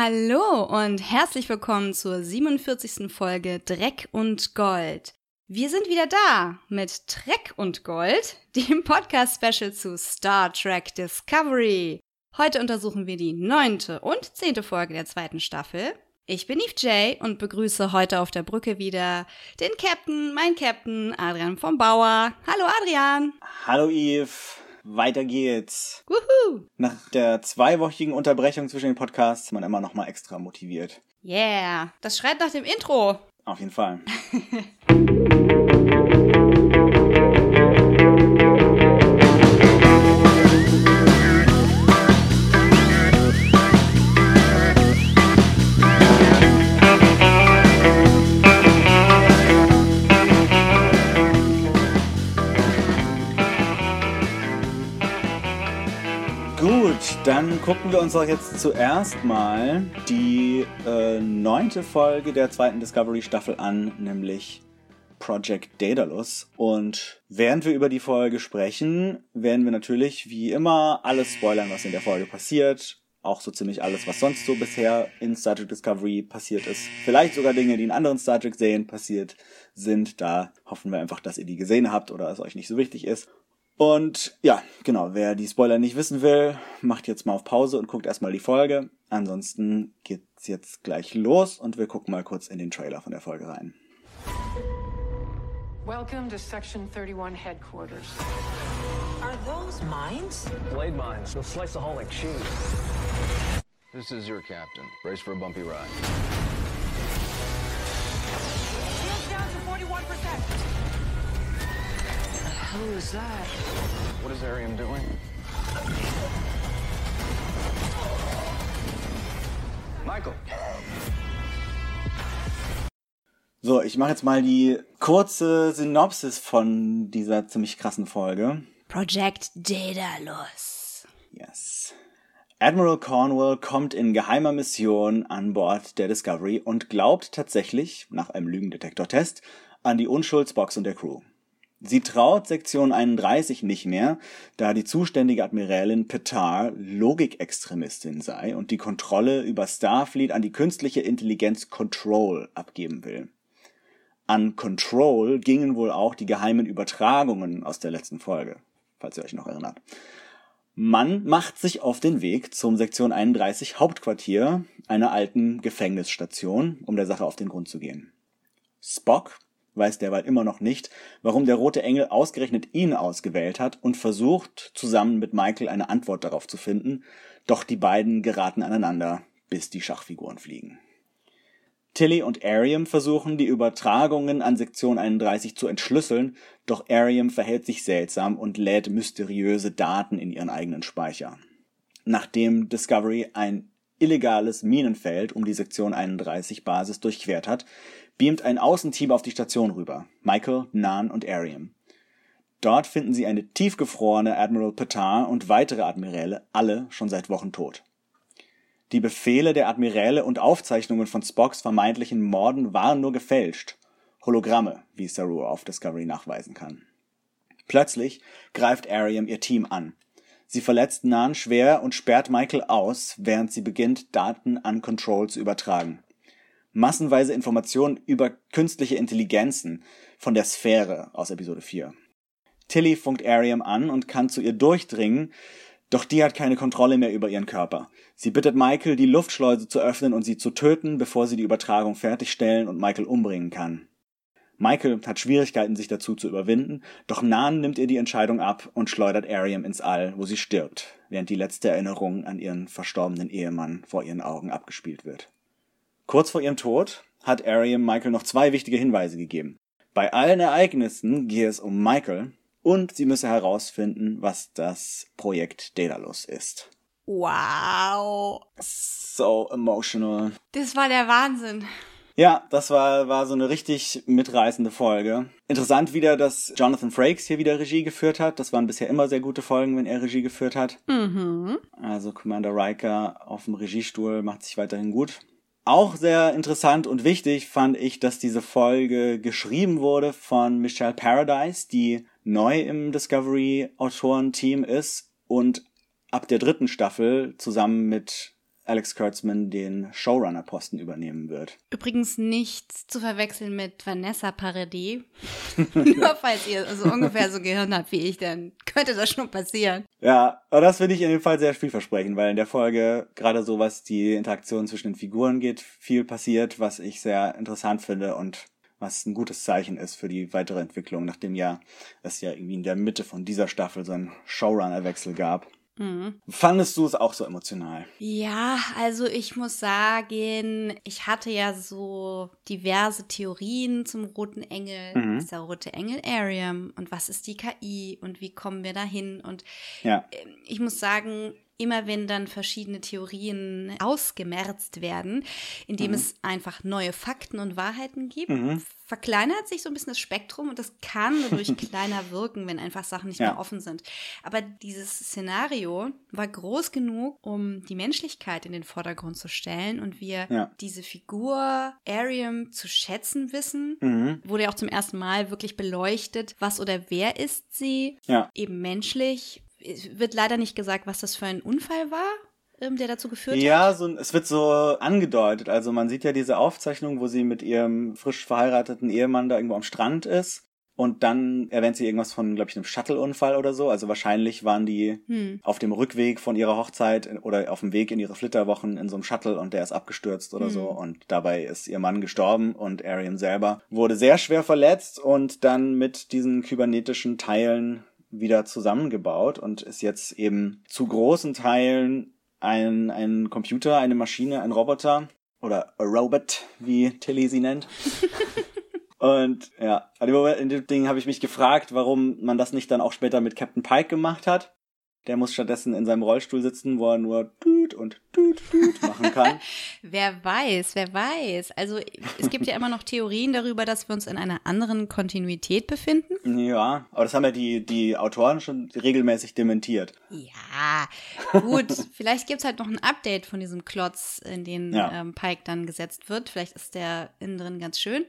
Hallo und herzlich willkommen zur 47. Folge Dreck und Gold. Wir sind wieder da mit Dreck und Gold, dem Podcast-Special zu Star Trek Discovery. Heute untersuchen wir die neunte und zehnte Folge der zweiten Staffel. Ich bin Eve J und begrüße heute auf der Brücke wieder den Captain, mein Captain, Adrian vom Bauer. Hallo Adrian. Hallo Eve. Weiter geht's. Wuhu. Nach der zweiwöchigen Unterbrechung zwischen den Podcasts ist man immer noch mal extra motiviert. Yeah, das schreit nach dem Intro. Auf jeden Fall. gucken wir uns doch jetzt zuerst mal die äh, neunte Folge der zweiten Discovery-Staffel an, nämlich Project Daedalus. Und während wir über die Folge sprechen, werden wir natürlich wie immer alles spoilern, was in der Folge passiert. Auch so ziemlich alles, was sonst so bisher in Star Trek Discovery passiert ist. Vielleicht sogar Dinge, die in anderen Star Trek-Serien passiert sind. Da hoffen wir einfach, dass ihr die gesehen habt oder es euch nicht so wichtig ist. Und ja, genau, wer die Spoiler nicht wissen will, macht jetzt mal auf Pause und guckt erstmal die Folge. Ansonsten geht's jetzt gleich los und wir gucken mal kurz in den Trailer von der Folge rein. Welcome to Section 31 headquarters. Are those mines? Blade mines. They'll slice the hull like cheese. This is your captain. Brace for a bumpy ride. Shields down to 41%. Who is that? What is Arium doing? Michael. So, ich mache jetzt mal die kurze Synopsis von dieser ziemlich krassen Folge. Project Daedalus. Yes. Admiral Cornwall kommt in geheimer Mission an Bord der Discovery und glaubt tatsächlich, nach einem Lügendetektortest, an die Unschuldsbox und der Crew. Sie traut Sektion 31 nicht mehr, da die zuständige Admiralin Petar Logikextremistin sei und die Kontrolle über Starfleet an die künstliche Intelligenz Control abgeben will. An Control gingen wohl auch die geheimen Übertragungen aus der letzten Folge, falls ihr euch noch erinnert. Man macht sich auf den Weg zum Sektion 31 Hauptquartier einer alten Gefängnisstation, um der Sache auf den Grund zu gehen. Spock weiß derweil immer noch nicht, warum der Rote Engel ausgerechnet ihn ausgewählt hat und versucht, zusammen mit Michael eine Antwort darauf zu finden, doch die beiden geraten aneinander, bis die Schachfiguren fliegen. Tilly und Ariam versuchen, die Übertragungen an Sektion 31 zu entschlüsseln, doch Ariam verhält sich seltsam und lädt mysteriöse Daten in ihren eigenen Speicher. Nachdem Discovery ein illegales Minenfeld um die Sektion 31 Basis durchquert hat, beamt ein Außenteam auf die Station rüber. Michael, Nan und Ariam. Dort finden sie eine tiefgefrorene Admiral Petar und weitere Admiräle, alle schon seit Wochen tot. Die Befehle der Admiräle und Aufzeichnungen von Spocks vermeintlichen Morden waren nur gefälscht. Hologramme, wie Saru auf Discovery nachweisen kann. Plötzlich greift Ariam ihr Team an. Sie verletzt Nan schwer und sperrt Michael aus, während sie beginnt, Daten an Control zu übertragen. Massenweise Informationen über künstliche Intelligenzen von der Sphäre aus Episode 4. Tilly funkt Ariam an und kann zu ihr durchdringen, doch die hat keine Kontrolle mehr über ihren Körper. Sie bittet Michael, die Luftschleuse zu öffnen und sie zu töten, bevor sie die Übertragung fertigstellen und Michael umbringen kann. Michael hat Schwierigkeiten, sich dazu zu überwinden, doch Nan nimmt ihr die Entscheidung ab und schleudert Ariam ins All, wo sie stirbt, während die letzte Erinnerung an ihren verstorbenen Ehemann vor ihren Augen abgespielt wird. Kurz vor ihrem Tod hat Ariam Michael noch zwei wichtige Hinweise gegeben. Bei allen Ereignissen gehe es um Michael und sie müsse herausfinden, was das Projekt Daedalus ist. Wow. So emotional. Das war der Wahnsinn. Ja, das war, war so eine richtig mitreißende Folge. Interessant wieder, dass Jonathan Frakes hier wieder Regie geführt hat. Das waren bisher immer sehr gute Folgen, wenn er Regie geführt hat. Mhm. Also Commander Riker auf dem Regiestuhl macht sich weiterhin gut. Auch sehr interessant und wichtig fand ich, dass diese Folge geschrieben wurde von Michelle Paradise, die neu im Discovery Autorenteam ist und ab der dritten Staffel zusammen mit Alex Kurtzman den Showrunner-Posten übernehmen wird. Übrigens nicht zu verwechseln mit Vanessa Paradis. Nur falls ihr so ungefähr so Gehirn habt wie ich, dann könnte das schon passieren. Ja, aber das finde ich in dem Fall sehr vielversprechend, weil in der Folge gerade so was die Interaktion zwischen den Figuren geht, viel passiert, was ich sehr interessant finde und was ein gutes Zeichen ist für die weitere Entwicklung, nachdem ja es ja irgendwie in der Mitte von dieser Staffel so einen Showrunner-Wechsel gab. Mhm. Fandest du es auch so emotional? Ja, also ich muss sagen, ich hatte ja so diverse Theorien zum roten Engel. Mhm. Ist der rote Engel Ariam und was ist die KI und wie kommen wir dahin? Und Ja. ähm, ich muss sagen, immer wenn dann verschiedene Theorien ausgemerzt werden, indem es einfach neue Fakten und Wahrheiten gibt, Mhm. verkleinert sich so ein bisschen das Spektrum und das kann dadurch kleiner wirken, wenn einfach Sachen nicht Ja. mehr offen sind. Aber dieses Szenario war groß genug, um die Menschlichkeit in den Vordergrund zu stellen und wir Ja. diese Figur Ariam zu schätzen wissen. Mhm. Wurde ja auch zum ersten Mal wirklich beleuchtet, was oder wer ist sie, Ja. eben menschlich. Es wird leider nicht gesagt, was das für ein Unfall war, ähm, der dazu geführt Ja, hat. so, ein- es wird so angedeutet. Also man sieht ja diese Aufzeichnung, wo sie mit ihrem frisch verheirateten Ehemann da irgendwo am Strand ist. Und dann erwähnt sie irgendwas von, glaube ich, einem Shuttle-Unfall oder so. Also wahrscheinlich waren die Hm. auf dem Rückweg von ihrer Hochzeit oder auf dem Weg in ihre Flitterwochen in so einem Shuttle und der ist abgestürzt oder so. Und dabei ist ihr Mann gestorben und Arian selber wurde sehr schwer verletzt und dann mit diesen kybernetischen Teilen wieder zusammengebaut und ist jetzt eben zu großen Teilen ein, ein Computer, eine Maschine, ein Roboter oder a Robot, wie Tilly sie nennt. Und ja, in dem Ding habe ich mich gefragt, warum man das nicht dann auch später mit Captain Pike gemacht hat. Der muss stattdessen in seinem Rollstuhl sitzen, wo er nur düt und düt düt machen kann. Wer weiß, wer weiß. Also es gibt ja immer noch Theorien darüber, dass wir uns in einer anderen Kontinuität befinden. ja, aber das haben ja die, die Autoren schon regelmäßig dementiert. Ja, gut. Vielleicht gibt's halt noch ein Update von diesem Klotz, in den Ja. ähm, Pike dann gesetzt wird. Vielleicht ist der innen drin ganz schön.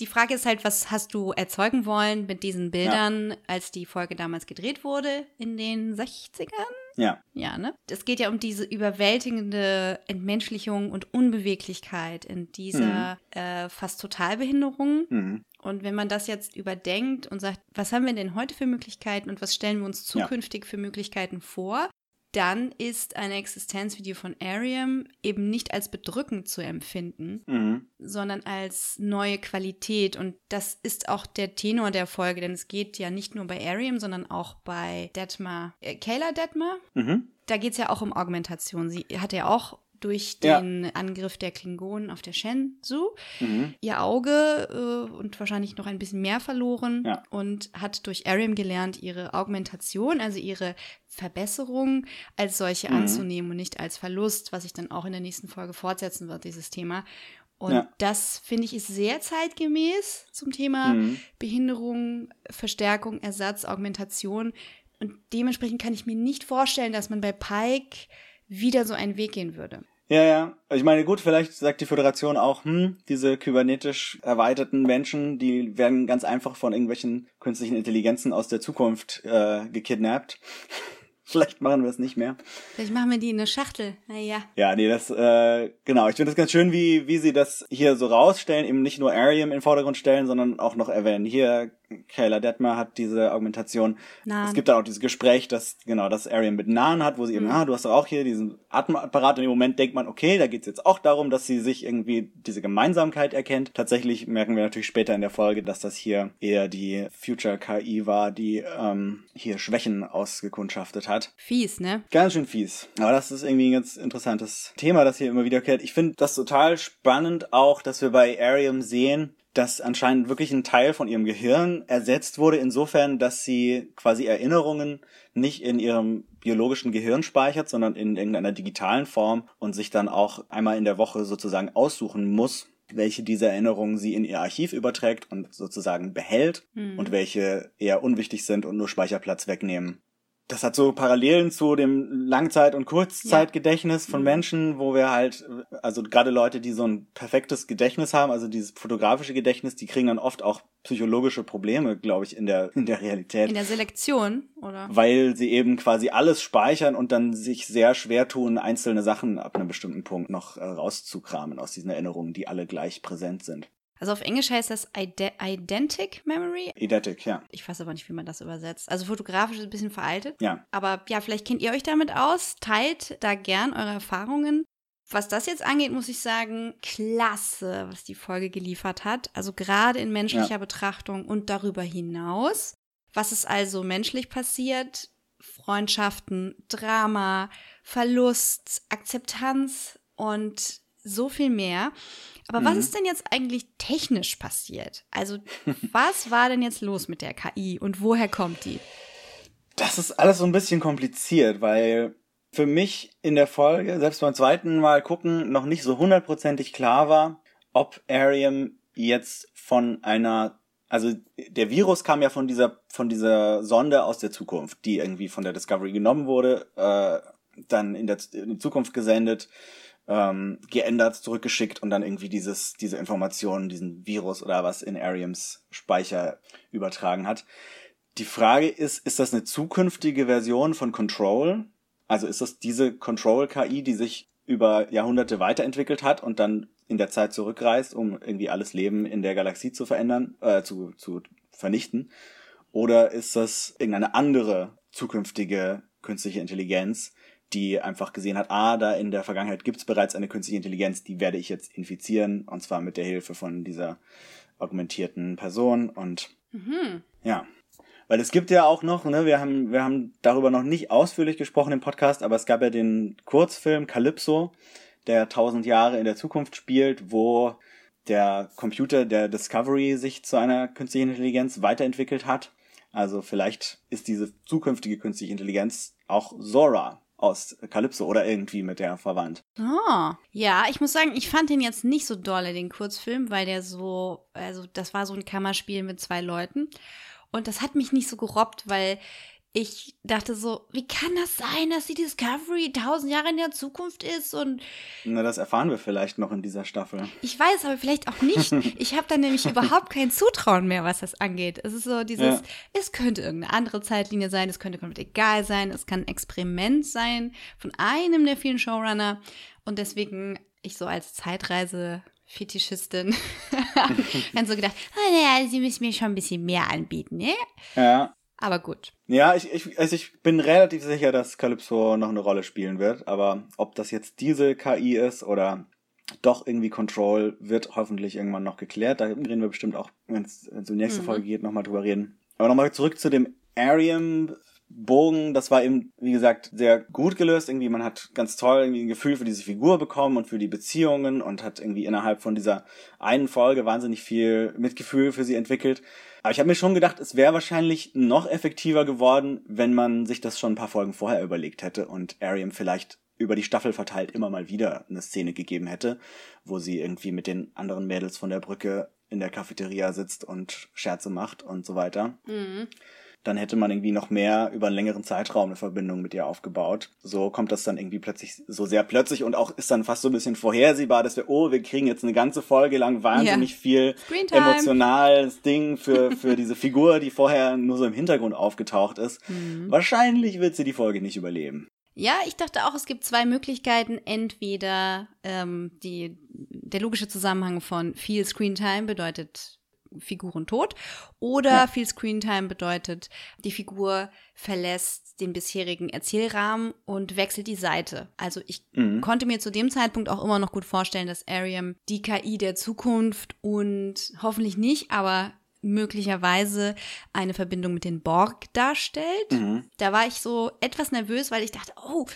Die Frage ist halt, was hast du erzeugen wollen mit diesen Bildern, als die Folge damals gedreht wurde in den 60ern? Ja, Ja, ne? Es geht ja um diese überwältigende Entmenschlichung und Unbeweglichkeit in dieser äh, fast Totalbehinderung. mhm. Und wenn man das jetzt überdenkt und sagt, was haben wir denn heute für Möglichkeiten und was stellen wir uns Ja. zukünftig für Möglichkeiten vor, dann ist eine Existenzvideo von Ariam eben nicht als bedrückend zu empfinden, Mhm. sondern als neue Qualität. Und das ist auch der Tenor der Folge, denn es geht ja nicht nur bei Ariam, sondern auch bei Detmar, äh, Kayla Detmar. Mhm. Da geht es ja auch um Augmentation. Sie hat ja auch durch Ja. den Angriff der Klingonen auf der Shenzhou Mhm. ihr Auge äh, und wahrscheinlich noch ein bisschen mehr verloren Ja. und hat durch Ariam gelernt, ihre Augmentation, also ihre Verbesserung als solche Mhm. anzunehmen und nicht als Verlust, was sich dann auch in der nächsten Folge fortsetzen wird, dieses Thema. Und Ja. das finde ich ist sehr zeitgemäß zum Thema Mhm. Behinderung, Verstärkung, Ersatz, Augmentation. Und dementsprechend kann ich mir nicht vorstellen, dass man bei Pike wieder so einen Weg gehen würde. Ja, ja. Ich meine, gut, vielleicht sagt die Föderation auch, hm, diese kybernetisch erweiterten Menschen, die werden ganz einfach von irgendwelchen künstlichen Intelligenzen aus der Zukunft äh, gekidnappt. vielleicht machen wir es nicht mehr. Vielleicht machen wir die in eine Schachtel. Naja. Ja, nee, das, äh, genau. Ich finde das ganz schön, wie, wie sie das hier so rausstellen, eben nicht nur Ariam in den Vordergrund stellen, sondern auch noch erwähnen. Hier, Kayla Detmer hat diese Augmentation. Nahen. Es gibt dann auch dieses Gespräch, dass, genau, dass Ariam mit Nahen hat, wo sie eben, ah, du hast doch auch hier diesen Atemapparat. Und im Moment denkt man, okay, da geht's jetzt auch darum, dass sie sich irgendwie diese Gemeinsamkeit erkennt. Tatsächlich merken wir natürlich später in der Folge, dass das hier eher die Future KI war, die ähm, hier Schwächen ausgekundschaftet hat. Fies, ne? Ganz schön fies. Aber das ist irgendwie ein ganz interessantes Thema, das hier immer wiederkehrt. Ich finde das total spannend auch, dass wir bei Ariam sehen, dass anscheinend wirklich ein Teil von ihrem Gehirn ersetzt wurde, insofern, dass sie quasi Erinnerungen nicht in ihrem biologischen Gehirn speichert, sondern in irgendeiner digitalen Form und sich dann auch einmal in der Woche sozusagen aussuchen muss, welche dieser Erinnerungen sie in ihr Archiv überträgt und sozusagen behält und welche eher unwichtig sind und nur Speicherplatz wegnehmen. Das hat so Parallelen zu dem Langzeit- und Kurzzeitgedächtnis von Mhm. Menschen, wo wir halt, also gerade Leute, die so ein perfektes Gedächtnis haben, also dieses fotografische Gedächtnis, die kriegen dann oft auch psychologische Probleme, glaube ich, in der, in der Realität. In der Selektion, oder? weil sie eben quasi alles speichern und dann sich sehr schwer tun, einzelne Sachen ab einem bestimmten Punkt noch äh, rauszukramen aus diesen Erinnerungen, die alle gleich präsent sind. Also auf Englisch heißt das Ide Identic Memory. Eidetic, ja. Ich weiß aber nicht, wie man das übersetzt. Also fotografisch ist ein bisschen veraltet. Ja. Aber ja, vielleicht kennt ihr euch damit aus. Teilt da gern eure Erfahrungen. Was das jetzt angeht, muss ich sagen, klasse, was die Folge geliefert hat. Also gerade in menschlicher Ja. Betrachtung und darüber hinaus. Was ist also menschlich passiert? Freundschaften, Drama, Verlust, Akzeptanz und so viel mehr. Aber was Mhm. ist denn jetzt eigentlich technisch passiert? Also, was war denn jetzt los mit der KI und woher kommt die? Das ist alles so ein bisschen kompliziert, weil für mich in der Folge, selbst beim zweiten Mal gucken, noch nicht so hundertprozentig klar war, ob Ariam jetzt von einer, also der Virus kam ja von dieser, von dieser Sonde aus der Zukunft, die irgendwie von der Discovery genommen wurde, äh, dann in, der, in die Zukunft gesendet, ähm, geändert, zurückgeschickt und dann irgendwie dieses, diese Informationen, diesen Virus oder was in Ariams Speicher übertragen hat. Die Frage ist, ist das eine zukünftige Version von Control? Also ist das diese Control-KI, die sich über Jahrhunderte weiterentwickelt hat und dann in der Zeit zurückreist, um irgendwie alles Leben in der Galaxie zu verändern, äh, zu, zu vernichten? Oder ist das irgendeine andere zukünftige künstliche Intelligenz, die einfach gesehen hat, ah, da in der Vergangenheit gibt's bereits eine künstliche Intelligenz, die werde ich jetzt infizieren, und zwar mit der Hilfe von dieser augmentierten Person und Mhm. ja. Weil es gibt ja auch noch, ne, wir haben, wir haben darüber noch nicht ausführlich gesprochen im Podcast, aber es gab ja den Kurzfilm Calypso, der tausend Jahre in der Zukunft spielt, wo der Computer der Discovery sich zu einer künstlichen Intelligenz weiterentwickelt hat. Also vielleicht ist diese zukünftige künstliche Intelligenz auch Zora aus Calypso oder irgendwie mit der verwandt. Oh. Ja, ich muss sagen, ich fand den jetzt nicht so dolle, den Kurzfilm, weil der so, also das war so ein Kammerspiel mit zwei Leuten. Und das hat mich nicht so gerobbt, weil ich dachte so, wie kann das sein, dass die Discovery tausend Jahre in der Zukunft ist und Na, das erfahren wir vielleicht noch in dieser Staffel. ich weiß aber vielleicht auch nicht. Ich habe da nämlich überhaupt kein Zutrauen mehr, was das angeht. Es ist so dieses, Ja. es könnte irgendeine andere Zeitlinie sein, es könnte komplett egal sein, es kann ein Experiment sein von einem der vielen Showrunner. Und deswegen, ich so als Zeitreise. Fetischistin. dann so gedacht, oh, naja, sie müssen mir schon ein bisschen mehr anbieten, ne? Ja, Aber gut. Ja, ich, ich, also ich bin relativ sicher, dass Calypso noch eine Rolle spielen wird, aber ob das jetzt diese KI ist oder doch irgendwie Control, wird hoffentlich irgendwann noch geklärt. Da reden wir bestimmt auch, wenn es in die nächste Mhm. Folge geht, nochmal drüber reden. Aber nochmal zurück zu dem Ariam. Bogen, das war eben, wie gesagt, sehr gut gelöst. Irgendwie, man hat ganz toll irgendwie ein Gefühl für diese Figur bekommen und für die Beziehungen und hat irgendwie innerhalb von dieser einen Folge wahnsinnig viel Mitgefühl für sie entwickelt. Aber ich habe mir schon gedacht, es wäre wahrscheinlich noch effektiver geworden, wenn man sich das schon ein paar Folgen vorher überlegt hätte und Ariam vielleicht über die Staffel verteilt immer mal wieder eine Szene gegeben hätte, wo sie irgendwie mit den anderen Mädels von der Brücke in der Cafeteria sitzt und Scherze macht und so weiter. Dann hätte man irgendwie noch mehr über einen längeren Zeitraum eine Verbindung mit ihr aufgebaut. So kommt das dann irgendwie plötzlich so sehr plötzlich und auch ist dann fast so ein bisschen vorhersehbar, dass wir, oh, wir kriegen jetzt eine ganze Folge lang wahnsinnig Ja. viel emotionales Ding für, für diese Figur, die vorher nur so im Hintergrund aufgetaucht ist. Wahrscheinlich wird sie die Folge nicht überleben. Ja, ich dachte auch, es gibt zwei Möglichkeiten. Entweder ähm, die, der logische Zusammenhang von viel Screentime bedeutet Figuren tot oder Ja. viel Screentime bedeutet, die Figur verlässt den bisherigen Erzählrahmen und wechselt die Seite. Also ich Mhm. konnte mir zu dem Zeitpunkt auch immer noch gut vorstellen, dass Ariam die KI der Zukunft und hoffentlich nicht, aber möglicherweise eine Verbindung mit den Borg darstellt. Mhm. Da war ich so etwas nervös, weil ich dachte, oh,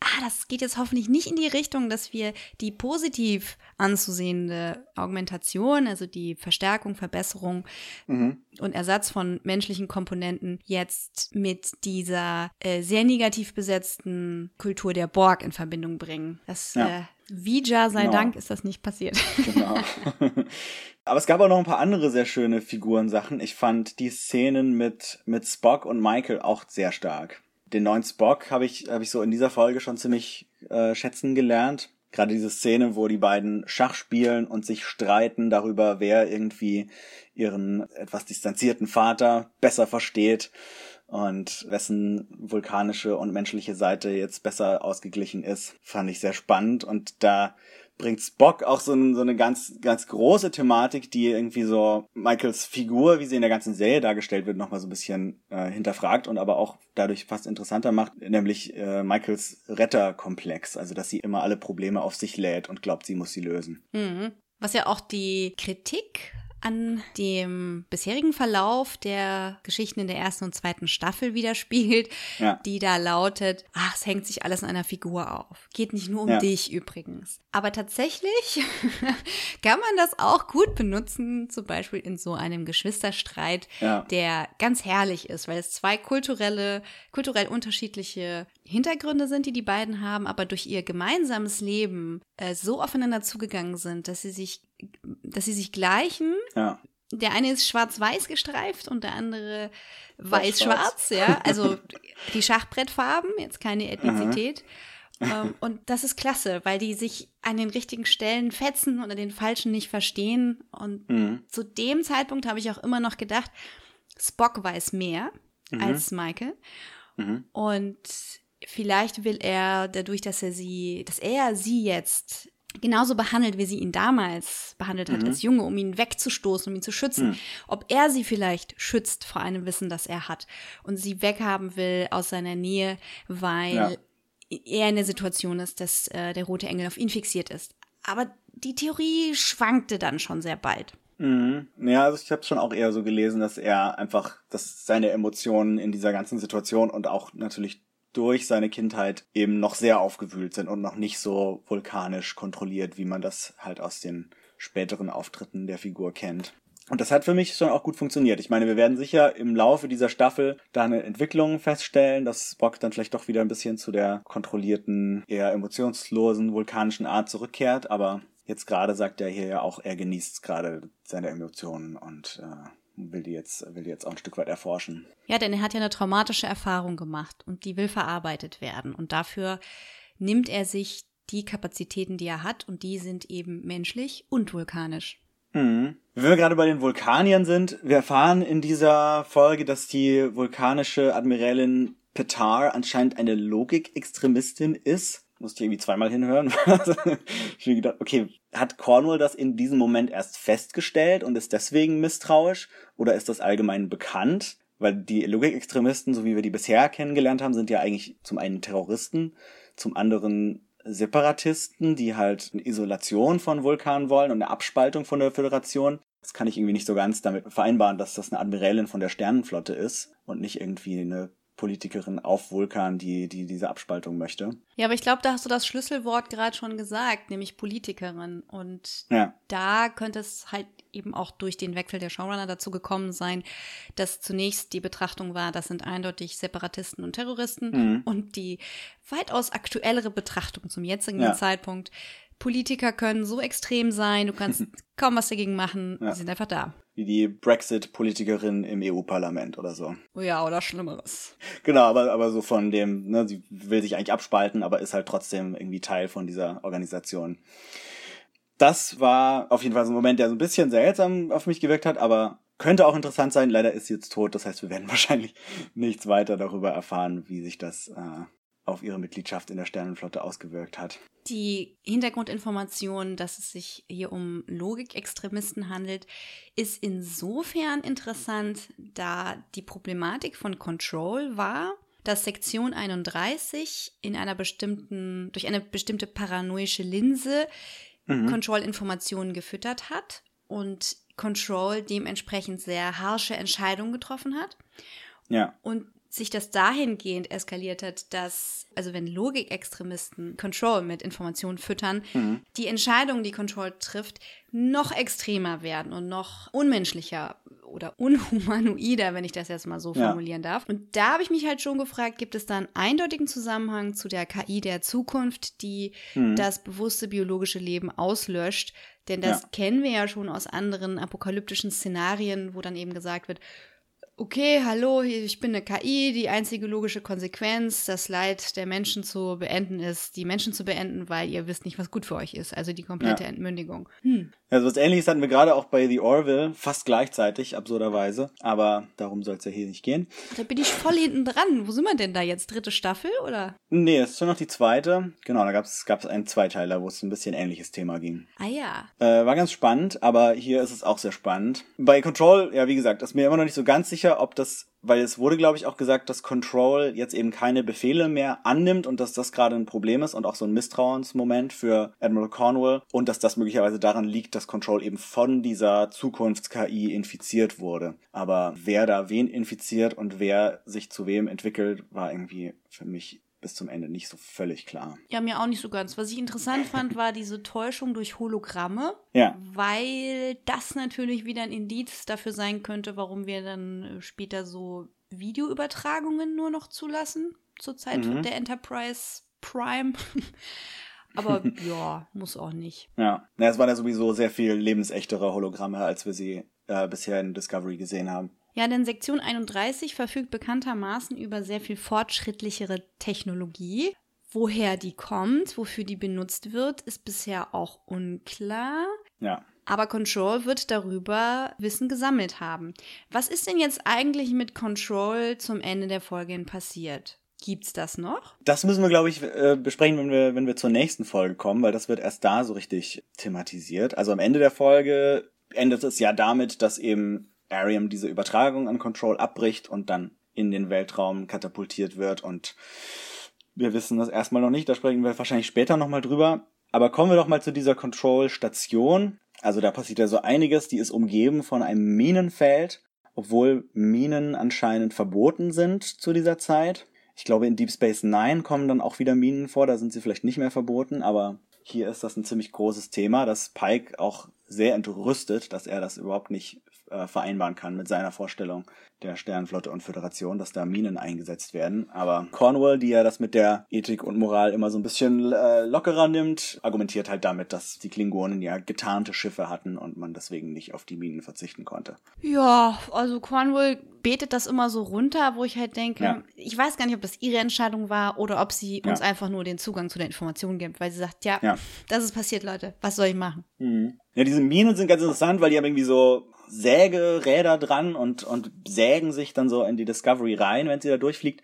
ah, das geht jetzt hoffentlich nicht in die Richtung, dass wir die positiv anzusehende Augmentation, also die Verstärkung, Verbesserung Mhm. und Ersatz von menschlichen Komponenten jetzt mit dieser äh, sehr negativ besetzten Kultur der Borg in Verbindung bringen. Das Ja. äh, Vija sei Genau. Dank ist das nicht passiert. Genau. Aber es gab auch noch ein paar andere sehr schöne Figurensachen. Ich fand die Szenen mit, mit Spock und Michael auch sehr stark. den neuen Spock habe ich, habe ich so in dieser Folge schon ziemlich äh, schätzen gelernt. Gerade diese Szene, wo die beiden Schach spielen und sich streiten darüber, wer irgendwie ihren etwas distanzierten Vater besser versteht und wessen vulkanische und menschliche Seite jetzt besser ausgeglichen ist, fand ich sehr spannend. Und da bringt Spock auch so, so eine ganz, ganz große Thematik, die irgendwie so Michaels Figur, wie sie in der ganzen Serie dargestellt wird, nochmal so ein bisschen äh, hinterfragt und aber auch dadurch fast interessanter macht, nämlich äh, Michaels Retterkomplex, also dass sie immer alle Probleme auf sich lädt und glaubt, sie muss sie lösen. Mhm. Was ja auch die Kritik an dem bisherigen Verlauf der Geschichten in der ersten und zweiten Staffel widerspiegelt, Ja. die da lautet, ach, es hängt sich alles an einer Figur auf. Geht nicht nur um Ja. dich übrigens. Aber tatsächlich kann man das auch gut benutzen, zum Beispiel in so einem Geschwisterstreit, Ja. der ganz herrlich ist, weil es zwei kulturelle, kulturell unterschiedliche Hintergründe sind, die die beiden haben, aber durch ihr gemeinsames Leben äh, so aufeinander zugegangen sind, dass sie sich, dass sie sich gleichen. Ja. Der eine ist schwarz-weiß gestreift und der andere Weiß-schwarz. ja. Also die Schachbrettfarben, jetzt keine Ethnizität. Ähm, und das ist klasse, weil die sich an den richtigen Stellen fetzen und an den falschen nicht verstehen. Und Mhm. zu dem Zeitpunkt habe ich auch immer noch gedacht, Spock weiß mehr als Michael. Mhm. Und vielleicht will er dadurch, dass er sie, dass er sie jetzt genauso behandelt, wie sie ihn damals behandelt hat als Junge, um ihn wegzustoßen, um ihn zu schützen, ob er sie vielleicht schützt vor einem Wissen, das er hat und sie weghaben will aus seiner Nähe, weil Ja. er in der Situation ist, dass äh, der rote Engel auf ihn fixiert ist. Aber die Theorie schwankte dann schon sehr bald. Mhm. Ja, also ich habe schon auch eher so gelesen, dass er einfach, dass seine Emotionen in dieser ganzen Situation und auch natürlich durch seine Kindheit eben noch sehr aufgewühlt sind und noch nicht so vulkanisch kontrolliert, wie man das halt aus den späteren Auftritten der Figur kennt. Und das hat für mich schon auch gut funktioniert. Ich meine, wir werden sicher im Laufe dieser Staffel da eine Entwicklung feststellen, dass Spock dann vielleicht doch wieder ein bisschen zu der kontrollierten, eher emotionslosen, vulkanischen Art zurückkehrt. Aber jetzt gerade sagt er hier ja auch, er genießt gerade seine Emotionen und äh, will die jetzt, will die jetzt auch ein Stück weit erforschen. Ja, denn er hat ja eine traumatische Erfahrung gemacht und die will verarbeitet werden. Und dafür nimmt er sich die Kapazitäten, die er hat, und die sind eben menschlich und vulkanisch. Mhm. Wenn wir gerade bei den Vulkaniern sind, wir erfahren in dieser Folge, dass die vulkanische Admiralin Petar anscheinend eine Logikextremistin ist. Musste irgendwie zweimal hinhören. ich mir gedacht, okay, hat Cornwall das in diesem Moment erst festgestellt und ist deswegen misstrauisch? Oder ist das allgemein bekannt? Weil die Logikextremisten, so wie wir die bisher kennengelernt haben, sind ja eigentlich zum einen Terroristen, zum anderen Separatisten, die halt eine Isolation von Vulkanen wollen und eine Abspaltung von der Föderation. Das kann ich irgendwie nicht so ganz damit vereinbaren, dass das eine Admiralin von der Sternenflotte ist und nicht irgendwie eine Politikerin auf Vulkan, die, die diese Abspaltung möchte. Ja, aber ich glaube, da hast du das Schlüsselwort gerade schon gesagt, nämlich Politikerin. Und Ja. da könnte es halt eben auch durch den Wechsel der Showrunner dazu gekommen sein, dass zunächst die Betrachtung war, das sind eindeutig Separatisten und Terroristen Mhm. und die weitaus aktuellere Betrachtung zum jetzigen Ja. Zeitpunkt. Politiker können so extrem sein, du kannst kaum was dagegen machen, Ja. die sind einfach da. Wie die Brexit-Politikerin im EU-Parlament oder so. Oh ja, oder Schlimmeres. Genau, aber, aber so von dem, ne, sie will sich eigentlich abspalten, aber ist halt trotzdem irgendwie Teil von dieser Organisation. Das war auf jeden Fall so ein Moment, der so ein bisschen seltsam auf mich gewirkt hat, aber könnte auch interessant sein. Leider ist sie jetzt tot, das heißt, wir werden wahrscheinlich nichts weiter darüber erfahren, wie sich das äh, auf ihre Mitgliedschaft in der Sternenflotte ausgewirkt hat. Die Hintergrundinformation, dass es sich hier um Logikextremisten handelt, ist insofern interessant, da die Problematik von Control war, dass Sektion 31 in einer bestimmten, durch eine bestimmte paranoische Linse Control-Informationen gefüttert hat und Control dementsprechend sehr harsche Entscheidungen getroffen hat. Ja, und sich das dahingehend eskaliert hat, dass, also wenn Logikextremisten Control mit Informationen füttern, die Entscheidungen, die Control trifft, noch extremer werden und noch unmenschlicher oder unhumanoider, wenn ich das jetzt mal so Ja. formulieren darf. Und da habe ich mich halt schon gefragt, gibt es da einen eindeutigen Zusammenhang zu der KI der Zukunft, die das bewusste biologische Leben auslöscht? Denn das Ja. kennen wir ja schon aus anderen apokalyptischen Szenarien, wo dann eben gesagt wird, okay, hallo, ich bin eine KI, die einzige logische Konsequenz, das Leid der Menschen zu beenden ist, die Menschen zu beenden, weil ihr wisst nicht, was gut für euch ist. Also die komplette Ja. Entmündigung. Hm. Also was ähnliches hatten wir gerade auch bei The Orville, fast gleichzeitig, absurderweise. Aber darum soll es ja hier nicht gehen. Da bin ich voll hinten dran. Wo sind wir denn da jetzt? Dritte Staffel oder? Nee, es ist schon noch die zweite. Genau, da gab es einen Zweiteiler, wo es ein bisschen ähnliches Thema ging. Ah ja. Äh, war ganz spannend, aber hier ist es auch sehr spannend. Bei Control, ja, wie gesagt, ist mir immer noch nicht so ganz sicher, ob das, weil es wurde, glaube ich, auch gesagt, dass Control jetzt eben keine Befehle mehr annimmt und dass das gerade ein Problem ist und auch so ein Misstrauensmoment für Admiral Cornwall und dass das möglicherweise daran liegt, dass Control eben von dieser Zukunfts-KI infiziert wurde. Aber wer da wen infiziert und wer sich zu wem entwickelt, war irgendwie für mich bis zum Ende nicht so völlig klar. Ja, mir auch nicht so ganz. Was ich interessant fand, war diese Täuschung durch Hologramme. Ja. Weil das natürlich wieder ein Indiz dafür sein könnte, warum wir dann äh, später so Videoübertragungen nur noch zulassen. Zur Zeit Mhm. der Enterprise Prime. Aber ja, muss auch nicht. Ja, ja es waren ja sowieso sehr viel lebensechtere Hologramme, als wir sie äh, bisher in Discovery gesehen haben. Ja, denn Sektion 31 verfügt bekanntermaßen über sehr viel fortschrittlichere Technologie. Woher die kommt, wofür die benutzt wird, ist bisher auch unklar. Ja. Aber Control wird darüber Wissen gesammelt haben. Was ist denn jetzt eigentlich mit Control zum Ende der Folge hin passiert? Gibt's das noch? Das müssen wir, glaube ich, äh, besprechen, wenn wir, wenn wir zur nächsten Folge kommen, weil das wird erst da so richtig thematisiert. Also am Ende der Folge endet es ja damit, dass eben Ariam diese Übertragung an Control abbricht und dann in den Weltraum katapultiert wird und wir wissen das erstmal noch nicht, da sprechen wir wahrscheinlich später nochmal drüber. Aber kommen wir doch mal zu dieser Control-Station. Also da passiert ja so einiges, die ist umgeben von einem Minenfeld, obwohl Minen anscheinend verboten sind zu dieser Zeit. Ich glaube, in Deep Space Nine kommen dann auch wieder Minen vor, da sind sie vielleicht nicht mehr verboten, aber hier ist das ein ziemlich großes Thema, dass Pike auch sehr entrüstet, dass er das überhaupt nicht äh, vereinbaren kann mit seiner Vorstellung der Sternenflotte und Föderation, dass da Minen eingesetzt werden. Aber Cornwall, die ja das mit der Ethik und Moral immer so ein bisschen äh, lockerer nimmt, argumentiert halt damit, dass die Klingonen ja getarnte Schiffe hatten und man deswegen nicht auf die Minen verzichten konnte. Ja, also Cornwall betet das immer so runter, wo ich halt denke, Ja. ich weiß gar nicht, ob das ihre Entscheidung war oder ob sie uns Ja. einfach nur den Zugang zu der Information gibt, weil sie sagt, ja, Ja. das ist passiert, Leute, was soll ich machen? Ja, diese Minen sind ganz interessant, weil die haben irgendwie so Sägeräder dran und, und sägen sich dann so in die Discovery rein, wenn sie da durchfliegt.